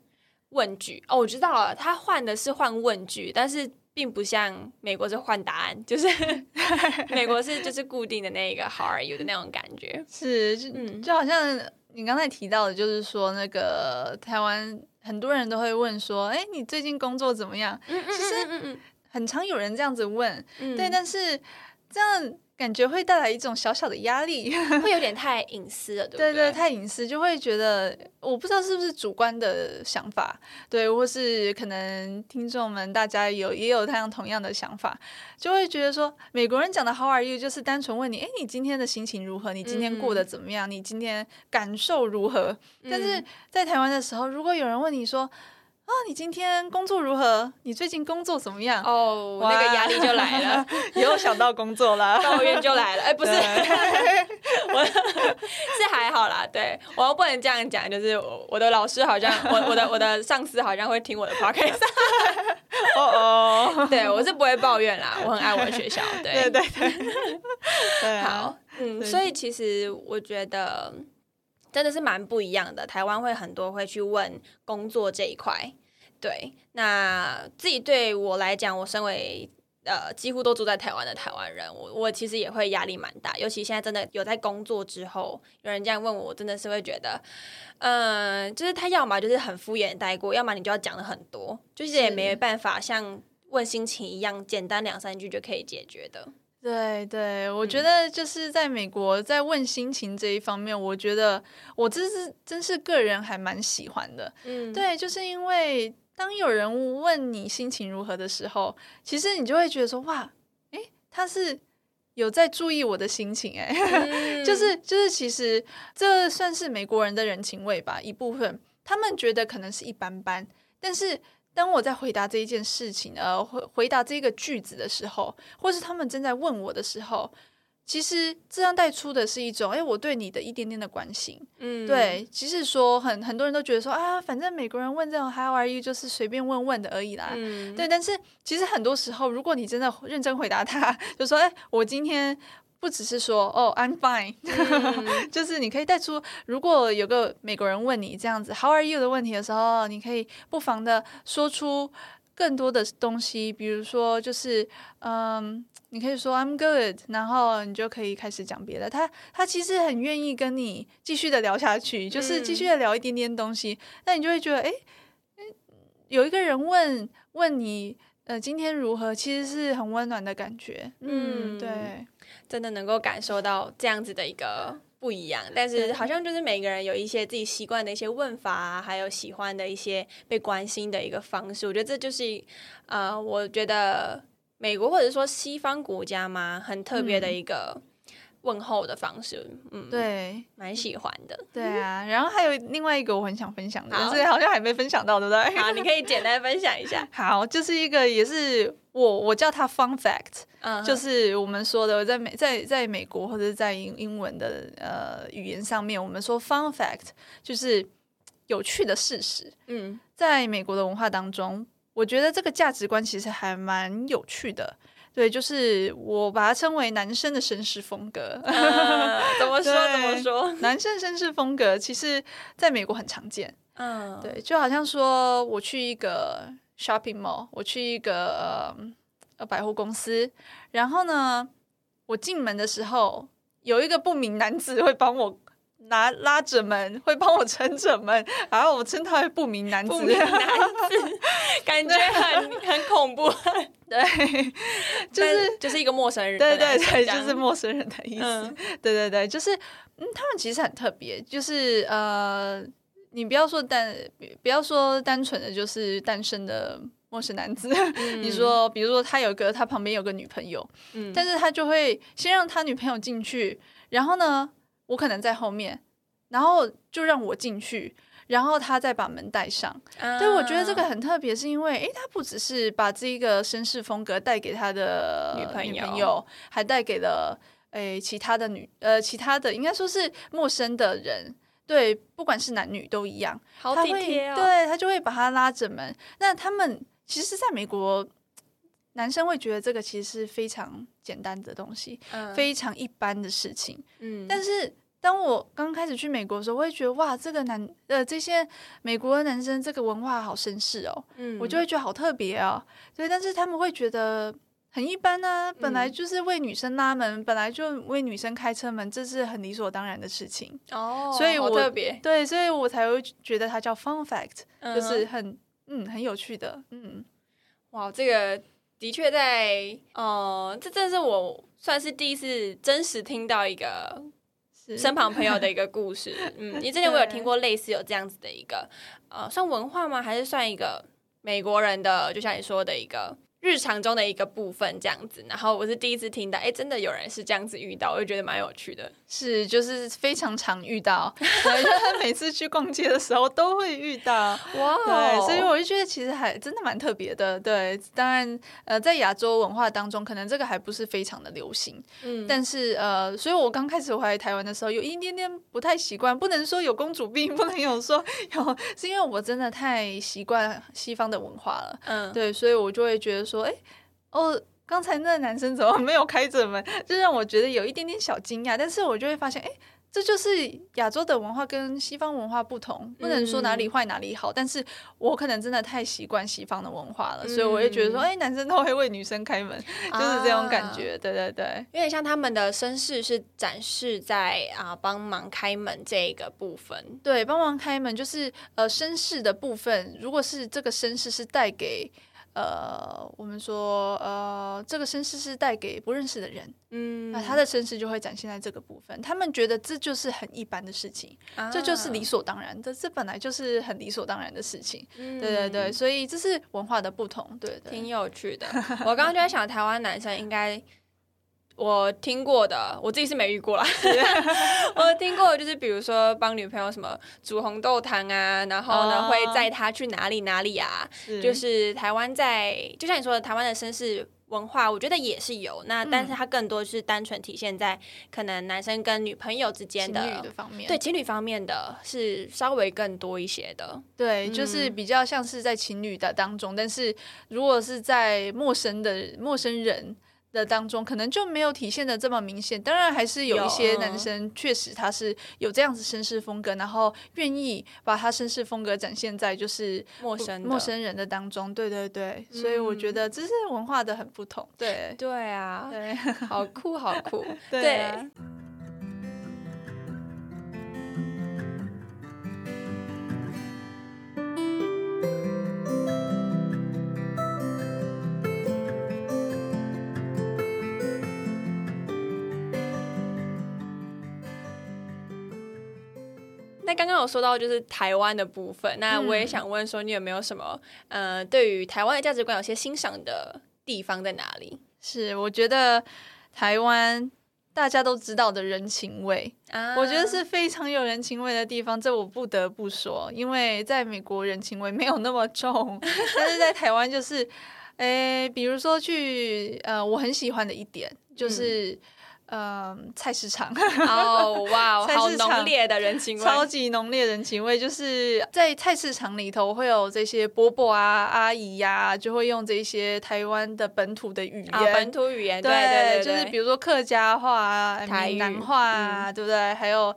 问句。哦，我知道了，他换的是换问句，但是。并不像美国是换答案，就是 美国是就是固定的那个 How are you 的那种感觉，是就就好像你刚才提到的，就是说那个台湾很多人都会问说，哎，你最近工作怎么样？其实很常有人这样子问，对，但是这样。感觉会带来一种小小的压力，会有点太隐私了，对不对？对对，太隐私就会觉得，我不知道是不是主观的想法，对，或是可能听众们大家有也有这样同样的想法，就会觉得说，美国人讲的 How are you 就是单纯问你，哎，你今天的心情如何？你今天过得怎么样？你今天感受如何？但是在台湾的时候，如果有人问你说，啊，你今天工作如何？你最近工作怎么样？哦，那个压力就来了，又想到工作了，抱怨就来了。哎，不是，我是还好啦。对我又不能这样讲，就是我的老师好像，我我的我的上司好像会听我的 podcast。哦哦，对我是不会抱怨啦，我很爱我的学校。对对对，好，嗯，所以其实我觉得。真的是蛮不一样的。台湾会很多会去问工作这一块，对。那自己对我来讲，我身为呃几乎都住在台湾的台湾人，我我其实也会压力蛮大。尤其现在真的有在工作之后，有人这样问我，我真的是会觉得，嗯，就是他要么就是很敷衍带过，要么你就要讲的很多，就是也没办法像问心情一样简单两三句就可以解决的。对对，我觉得就是在美国，在问心情这一方面，我觉得我这是真是个人还蛮喜欢的。嗯，对，就是因为当有人问你心情如何的时候，其实你就会觉得说，哇，诶，他是有在注意我的心情，哎，就是就是，其实这算是美国人的人情味吧，一部分，他们觉得可能是一般般，但是。当我在回答这一件事情，呃，回回答这个句子的时候，或是他们正在问我的时候，其实这样带出的是一种，哎，我对你的一点点的关心，嗯，对。即使说很很多人都觉得说啊，反正美国人问这种 How are you 就是随便问问的而已啦，嗯，对。但是其实很多时候，如果你真的认真回答他，就说，哎，我今天。不只是说哦，I'm fine，就是你可以带出，如果有个美国人问你这样子 How are you 的问题的时候，你可以不妨的说出更多的东西，比如说就是嗯，你可以说 I'm good，然后你就可以开始讲别的。他他其实很愿意跟你继续的聊下去，就是继续的聊一点点东西，那你就会觉得哎，有一个人问问你呃今天如何，其实是很温暖的感觉。嗯，对。真的能够感受到这样子的一个不一样，但是好像就是每个人有一些自己习惯的一些问法，啊还有喜欢的一些被关心的一个方式。我觉得这就是呃，我觉得美国或者说西方国家嘛，很特别的一个问候的方式。嗯，对，蛮喜欢的。对啊，然后还有另外一个我很想分享的，但是好像还没分享到，对不对？好，你可以简单分享一下。好，就是一个也是。我我叫它 fun fact，就是我们说的在美在在美国或者在英英文的呃语言上面，我们说 fun fact 就是有趣的事实。嗯，在美国的文化当中，我觉得这个价值观其实还蛮有趣的。对，就是我把它称为男生的绅士风格。怎么说？怎么说？男生绅士风格其实在美国很常见。嗯，对，就好像说我去一个。Shopping mall，我去一个呃百货公司，然后呢，我进门的时候，有一个不明男子会帮我拿拉着门，会帮我撑着门，然后我称他为不明男子，不明男子，感觉很很恐怖，对，就是就是一个陌生人，对对对，就是陌生人的意思，对对对，就是嗯，他们其实很特别，就是呃。你不要说单，不要说单纯的就是单身的陌生男子。你说，比如说他有个他旁边有个女朋友，嗯，但是他就会先让他女朋友进去，然后呢，我可能在后面，然后就让我进去，然后他再把门带上。对，我觉得这个很特别，是因为诶，他不只是把这一个绅士风格带给他的女朋友，还带给了诶其他的女呃其他的应该说是陌生的人。对，不管是男女都一样，好体贴哦。对他就会把他拉着门。那他们其实，在美国，男生会觉得这个其实是非常简单的东西，非常一般的事情。嗯。但是当我刚开始去美国的时候，我会觉得哇，这个男呃这些美国的男生这个文化好绅士哦，嗯，我就会觉得好特别哦。对，但是他们会觉得。很一般啊，本来就是为女生拉门，本来就为女生开车门，这是很理所当然的事情哦。所以我特别对，所以我才会觉得它叫 fun fact，就是很嗯很有趣的嗯。哇，这个的确在哦，这这是我算是第一次真实听到一个身旁朋友的 一个故事。嗯，你之前我有听过类似有这样子的一个呃，算文化吗？还是算一个美国人的？就像你说的一个。日常中的一个部分，这样子。然后我是第一次听到，哎，真的有人是这样子遇到，我就觉得蛮有趣的。是，就是非常常遇到，对，每次去逛街的时候都会遇到。哇，对，所以我就觉得其实还真的蛮特别的。对，当然，呃，在亚洲文化当中，可能这个还不是非常的流行。嗯，但是呃，所以我刚开始回来台湾的时候，有一点点不太习惯，不能说有公主病，不能有说有，是因为我真的太习惯西方的文化了。嗯，对，所以我就会觉得。说哎哦，刚才那个男生怎么没有开着门？就让我觉得有一点点小惊讶。但是我就会发现，哎，这就是亚洲的文化跟西方文化不同，不能说哪里坏哪里好。但是我可能真的太习惯西方的文化了，所以我也觉得说，哎，男生都会为女生开门，就是这种感觉。对对对，有点像他们的绅士是展示在啊帮忙开门这个部分。对，帮忙开门就是呃绅士的部分。如果是这个绅士是带给。呃，我们说，呃，这个绅士是带给不认识的人，嗯，那他的绅士就会展现在这个部分。他们觉得这就是很一般的事情，这就是理所当然的，这本来就是很理所当然的事情。对对对，所以这是文化的不同，对对，挺有趣的。我刚刚就在想，台湾男生应该。我听过的，我自己是没遇过啦。我听过，就是比如说帮女朋友什么煮红豆汤啊，然后呢会载她去哪里哪里啊。就是台湾在，就像你说的，台湾的绅士文化，我觉得也是有。那但是它更多是单纯体现在可能男生跟女朋友之间的方面，对情侣方面的是稍微更多一些的。对，就是比较像是在情侣的当中，但是如果是在陌生的陌生人。的当中，可能就没有体现的这么明显。当然，还是有一些男生确实他是有这样子绅士风格，然后愿意把他绅士风格展现在就是陌生陌生人的当中。对对对，所以我觉得这是文化的很不同。对 对啊，对，好酷好酷，对。那刚刚有说到就是台湾的部分，那我也想问说，你有没有什么呃，对于台湾的价值观有些欣赏的地方在哪里？是我觉得台湾大家都知道的人情味，啊我觉得是非常有人情味的地方。这我不得不说，因为在美国人情味没有那么重，但是在台湾就是，诶，比如说去呃，我很喜欢的一点就是。嗯，菜市场哦，哇，好浓烈的人情味，超级浓烈人情味，就是在菜市场里头会有这些伯伯啊、阿姨呀，就会用这些台湾的本土的语言，本土语言，对对对，就是比如说客家话啊、闽南话啊，对不对？还有，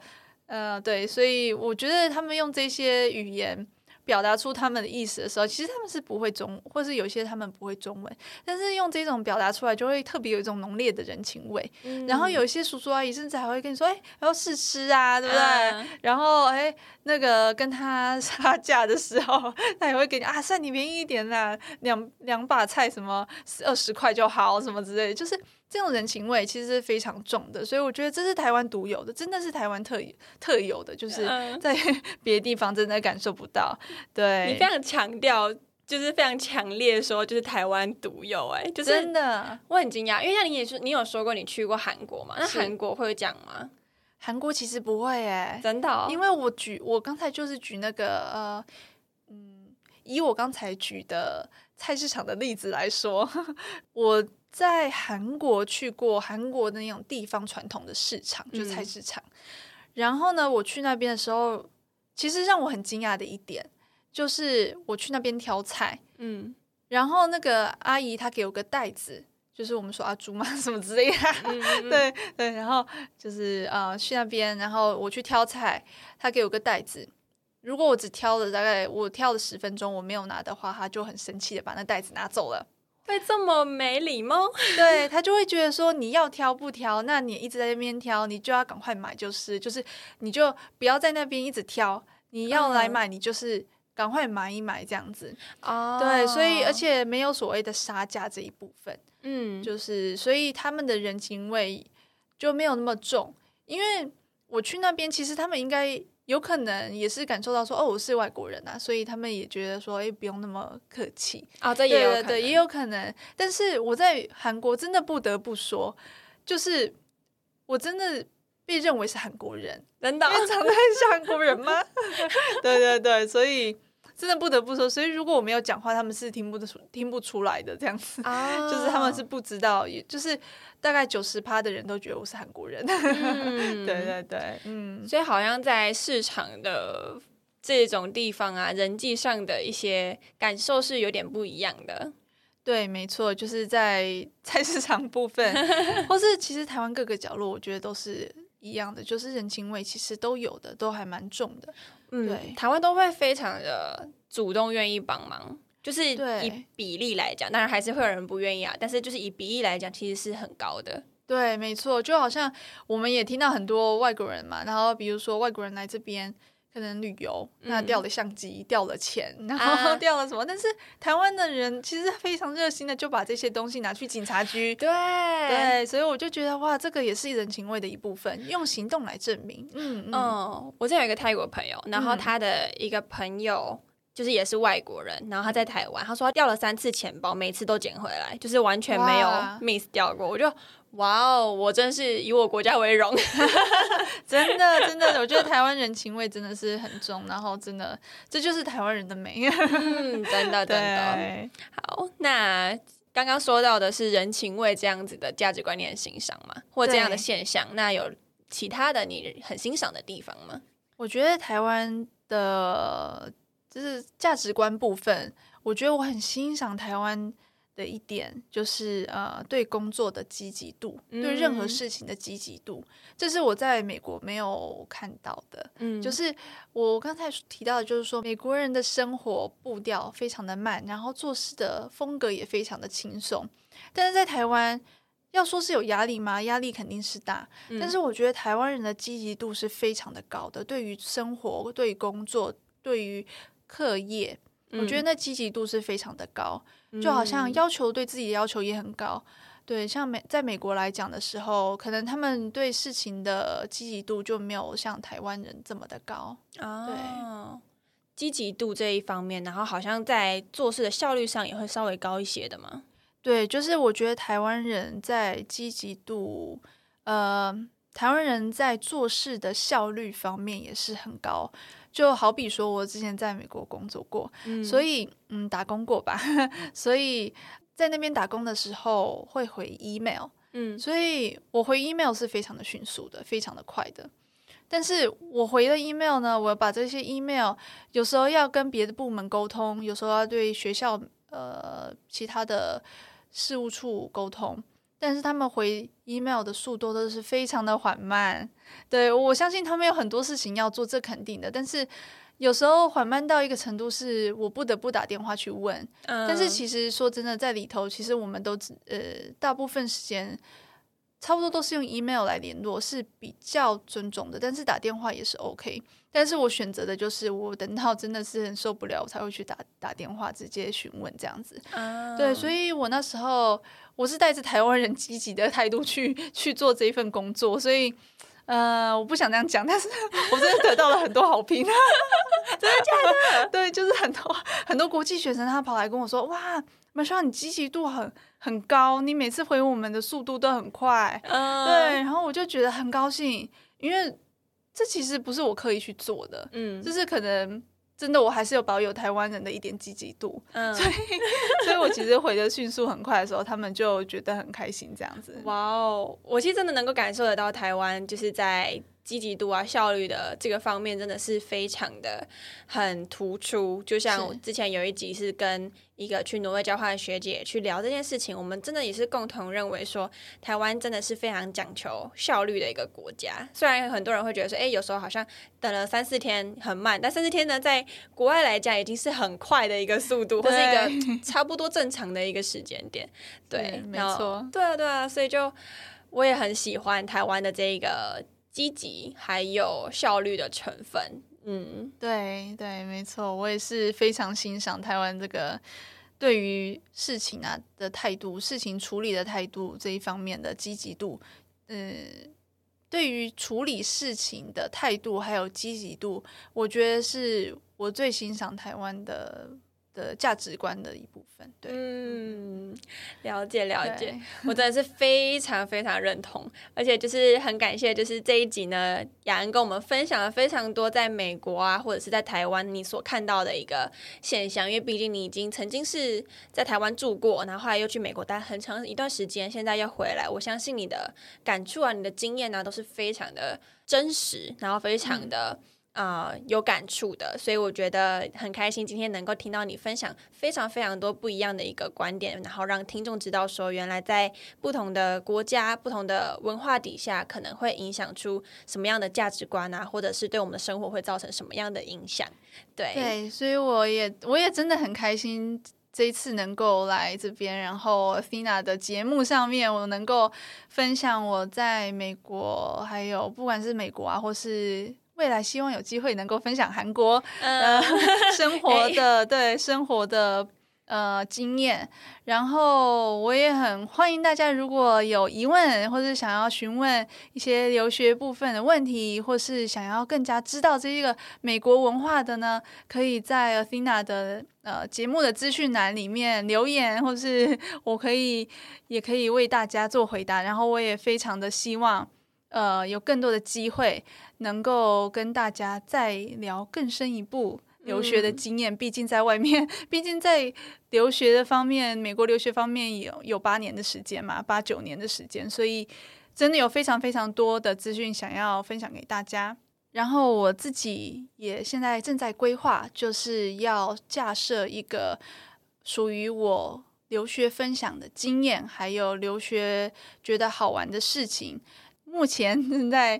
呃，对，所以我觉得他们用这些语言。表达出他们的意思的时候，其实他们是不会中，或是有些他们不会中文，但是用这种表达出来，就会特别有一种浓烈的人情味。然后有一些叔叔阿姨甚至还会跟你说：“哎，要试吃啊，对不对？”然后哎，那个跟他 杀价的时候，他也会给你啊，算你便宜一点啦，两两把菜什么二十块就好，什么之类的，就是这种人情味其实是非常重的，所以我觉得这是台湾独有的，真的是台湾特特有的，就是嗯在 别的地方真的感受不到。对，你非常强调，就是非常强烈说，就是台湾独有、哎，就是真的。我很惊讶，因为像你也是，你有说过你去过韩国嘛？那是韩国会讲吗？韩国其实不会哎，真的哦、因为我举我刚才就是举那个呃，嗯，以我刚才举的菜市场的例子来说，我在韩国去过韩国的那种地方传统的市场，就是菜嗯市场。然后呢，我去那边的时候，其实让我很惊讶的一点就是我去那边挑菜，嗯然后那个阿姨她给我个袋子，就是我们说阿猪嘛 什么之类的，嗯嗯对对，然后就是呃去那边，然后我去挑菜，她给我个袋子。如果我只挑了大概我挑了十分钟，我没有拿的话，她就很生气的把那袋子拿走了。会这么没礼貌？对他就会觉得说你要挑不挑，那你一直在那边挑，你就要赶快买，就是就是你就不要在那边一直挑，你要来嗯买，你就是赶快买一买这样子。哦对，所以而且没有所谓的杀价这一部分。嗯，就是所以他们的人情味就没有那么重，因为我去那边，其实他们应该有可能也是感受到说，哦，我是外国人啊，所以他们也觉得说，哎，不用那么客气，哦，这对也有可对对，也有可能。但是我在韩国真的不得不说，就是我真的被认为是韩国人，真的因为长得很像韩国人吗？对对对，所以。真的不得不说，所以如果我没有讲话，他们是听不出听不出来的，这样子。啊 就是他们是不知道，也就是大概九十趴的人都觉得我是韩国人。嗯 对对对，嗯，所以好像在市场的这种地方啊，人际上的一些感受是有点不一样的。对，没错，就是在菜市场部分，或是其实台湾各个角落，我觉得都是一样的，就是人情味其实都有的，都还蛮重的。嗯，对台湾都会非常的主动愿意帮忙，就是以比例来讲，当然还是会有人不愿意啊，但是就是以比例来讲，其实是很高的。对，没错，就好像我们也听到很多外国人嘛，然后比如说外国人来这边。可能旅游，那嗯掉了相机，掉了钱，然啊后 掉了什么？但是台湾的人其实非常热心的，就把这些东西拿去警察局，对对，所以我就觉得哇，这个也是人情味的一部分，用行动来证明。嗯嗯，嗯，我之前有一个泰国朋友，然后嗯他的一个朋友就是也是外国人，然后他在台湾，他说他掉了三次钱包，每次都捡回来，就是完全没有 miss 掉过。我就哇哦，我真是以我国家为荣。真的真的，我觉得台湾人情味真的是很重，然后真的这就是台湾人的美。嗯，真的真的。好，那刚刚说到的是人情味这样子的价值观，你很欣赏吗？或这样的对现象，那有其他的你很欣赏的地方吗？我觉得台湾的就是价值观部分，我觉得我很欣赏台湾。的一点就是呃，对工作的积极度，对任何嗯事情的积极度，这是我在美国没有看到的。嗯就是我刚才提到的，就是说美国人的生活步调非常的慢，然后做事的风格也非常的轻松。但是在台湾，要说是有压力吗？压力肯定是大，嗯但是我觉得台湾人的积极度是非常的高的，对于生活、对于工作、对于课业，我觉得那积极度是非常的高。就好像嗯要求对自己的要求也很高。对，像美在美国来讲的时候，可能他们对事情的积极度就没有像台湾人这么的高。哦，积极度这一方面，然后好像在做事的效率上也会稍微高一些的嘛。对，就是我觉得台湾人在积极度，呃，台湾人在做事的效率方面也是很高。就好比说，我之前在美国工作过，嗯所以嗯，打工过吧，所以在那边打工的时候会回 email，嗯所以我回 email 是非常的迅速的，非常的快的。但是我回了 email 呢，我把这些 email 有时候要跟别的部门沟通，有时候要对学校呃其他的事务处沟通，但是他们回 email 的速度都是非常的缓慢。对我相信他们有很多事情要做，这肯定的，但是。有时候缓慢到一个程度，是我不得不打电话去问，嗯但是其实说真的，在里头，其实我们都只呃大部分时间差不多都是用 email 来联络，是比较尊重的。但是打电话也是 OK。但是我选择的就是我等到真的是很受不了，我才会去打打电话直接询问这样子。对，所以我那时候我是带着台湾人积极的态度去去做这一份工作，所以。呃，我不想这样讲，但是 我真的得到了很多好评，真的假的？对，就是很多很多国际学生，他跑来跟我说：“哇，马上你积极度很很高，你每次回我们的速度都很快。”嗯，对，然后我就觉得很高兴，因为这其实不是我刻意去做的，嗯，就是可能。真的，我还是有保有台湾人的一点积极度，嗯，所以，所以我其实回的迅速很快的时候，他们就觉得很开心，这样子。哇哦，我其实真的能够感受得到台湾就是在。积极度啊，效率的这个方面真的是非常的很突出。就像之前有一集是跟一个去挪威交换的学姐去聊这件事情，我们真的也是共同认为说，台湾真的是非常讲求效率的一个国家。虽然很多人会觉得说，哎，有时候好像等了三四天很慢，但三四天呢，在国外来讲已经是很快的一个速度，或是一个 差不多正常的一个时间点。对，没错，对啊，对啊，所以就我也很喜欢台湾的这个。积极还有效率的成分，嗯，对对，没错，我也是非常欣赏台湾这个对于事情啊的态度、事情处理的态度这一方面的积极度，嗯，对于处理事情的态度还有积极度，我觉得是我最欣赏台湾的。的价值观的一部分，对，嗯，了解了解，我真的是非常非常认同，而且就是很感谢，就是这一集呢，雅恩跟我们分享了非常多在美国啊，或者是在台湾你所看到的一个现象，因为毕竟你已经曾经是在台湾住过，然后后来又去美国待很长一段时间，现在要回来，我相信你的感触啊，你的经验呢，都是非常的真实，然后非常的。啊，有感触的，所以我觉得很开心，今天能够听到你分享非常非常多不一样的一个观点，然后让听众知道说，原来在不同的国家、不同的文化底下，可能会影响出什么样的价值观啊，或者是对我们的生活会造成什么样的影响。对对，所以我也我也真的很开心，这一次能够来这边，然后 Fina 的节目上面，我能够分享我在美国，还有不管是美国啊，或是。未来希望有机会能够分享韩国呃 生活的对生活的呃经验，然后我也很欢迎大家如果有疑问或者想要询问一些留学部分的问题，或是想要更加知道这一个美国文化的呢，可以在 Athena 的呃节目的资讯栏里面留言，或是 我可以也可以为大家做回答，然后我也非常的希望。呃，有更多的机会能够跟大家再聊更深一步留学的经验。毕竟在外面，毕竟在留学的方面，美国留学方面有有八年的时间嘛，八九年的时间，所以真的有非常非常多的资讯想要分享给大家。然后我自己也现在正在规划，就是要架设一个属于我留学分享的经验，还有留学觉得好玩的事情。目前正在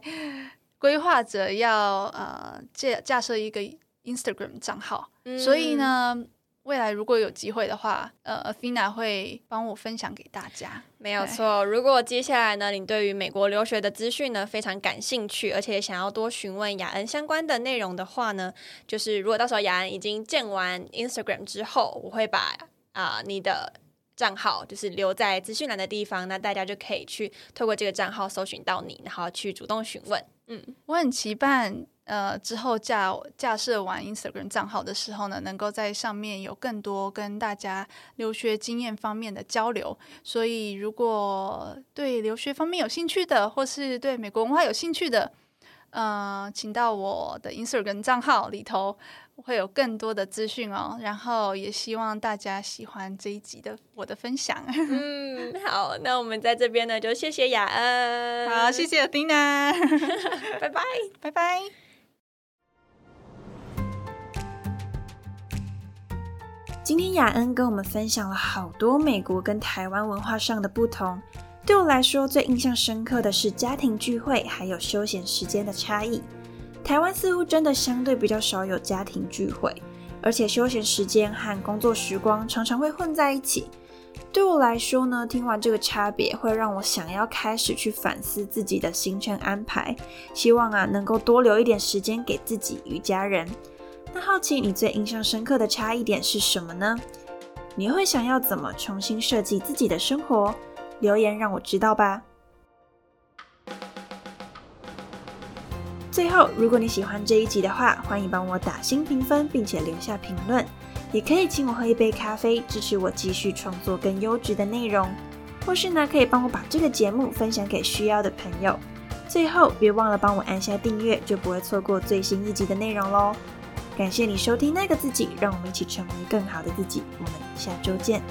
规划着要呃架架设一个 Instagram 账号，所以呢，未来如果有机会的话，呃，Athena 会帮我分享给大家。没有错，如果接下来呢，你对于美国留学的资讯呢非常感兴趣，而且想要多询问雅恩相关的内容的话呢，就是如果到时候雅恩已经建完 Instagram 之后，我会把啊你的。账号就是留在资讯栏的地方，那大家就可以去透过这个账号搜寻到你，然后去主动询问。嗯，我很期盼，呃，之后架架设完 Instagram 账号的时候呢，能够在上面有更多跟大家留学经验方面的交流。所以，如果对留学方面有兴趣的，或是对美国文化有兴趣的，嗯，请到我的 Instagram 账号里头。会有更多的资讯哦，然后也希望大家喜欢这一集的我的分享。嗯，好，那我们在这边呢，就谢谢雅恩，好，谢谢丁娜，拜拜，拜拜。今天雅恩跟我们分享了好多美国跟台湾文化上的不同，对我来说最印象深刻的是家庭聚会还有休闲时间的差异。台湾似乎真的相对比较少有家庭聚会，而且休闲时间和工作时光常常会混在一起。对我来说呢，听完这个差别，会让我想要开始去反思自己的行程安排，希望啊能够多留一点时间给自己与家人。那好奇你最印象深刻的差异点是什么呢？你会想要怎么重新设计自己的生活？留言让我知道吧。最后，如果你喜欢这一集的话，欢迎帮我打新评分，并且留下评论。也可以请我喝一杯咖啡，支持我继续创作更优质的内容。或是呢，可以帮我把这个节目分享给需要的朋友。最后，别忘了帮我按下订阅，就不会错过最新一集的内容喽。感谢你收听那个自己，让我们一起成为更好的自己。我们下周见。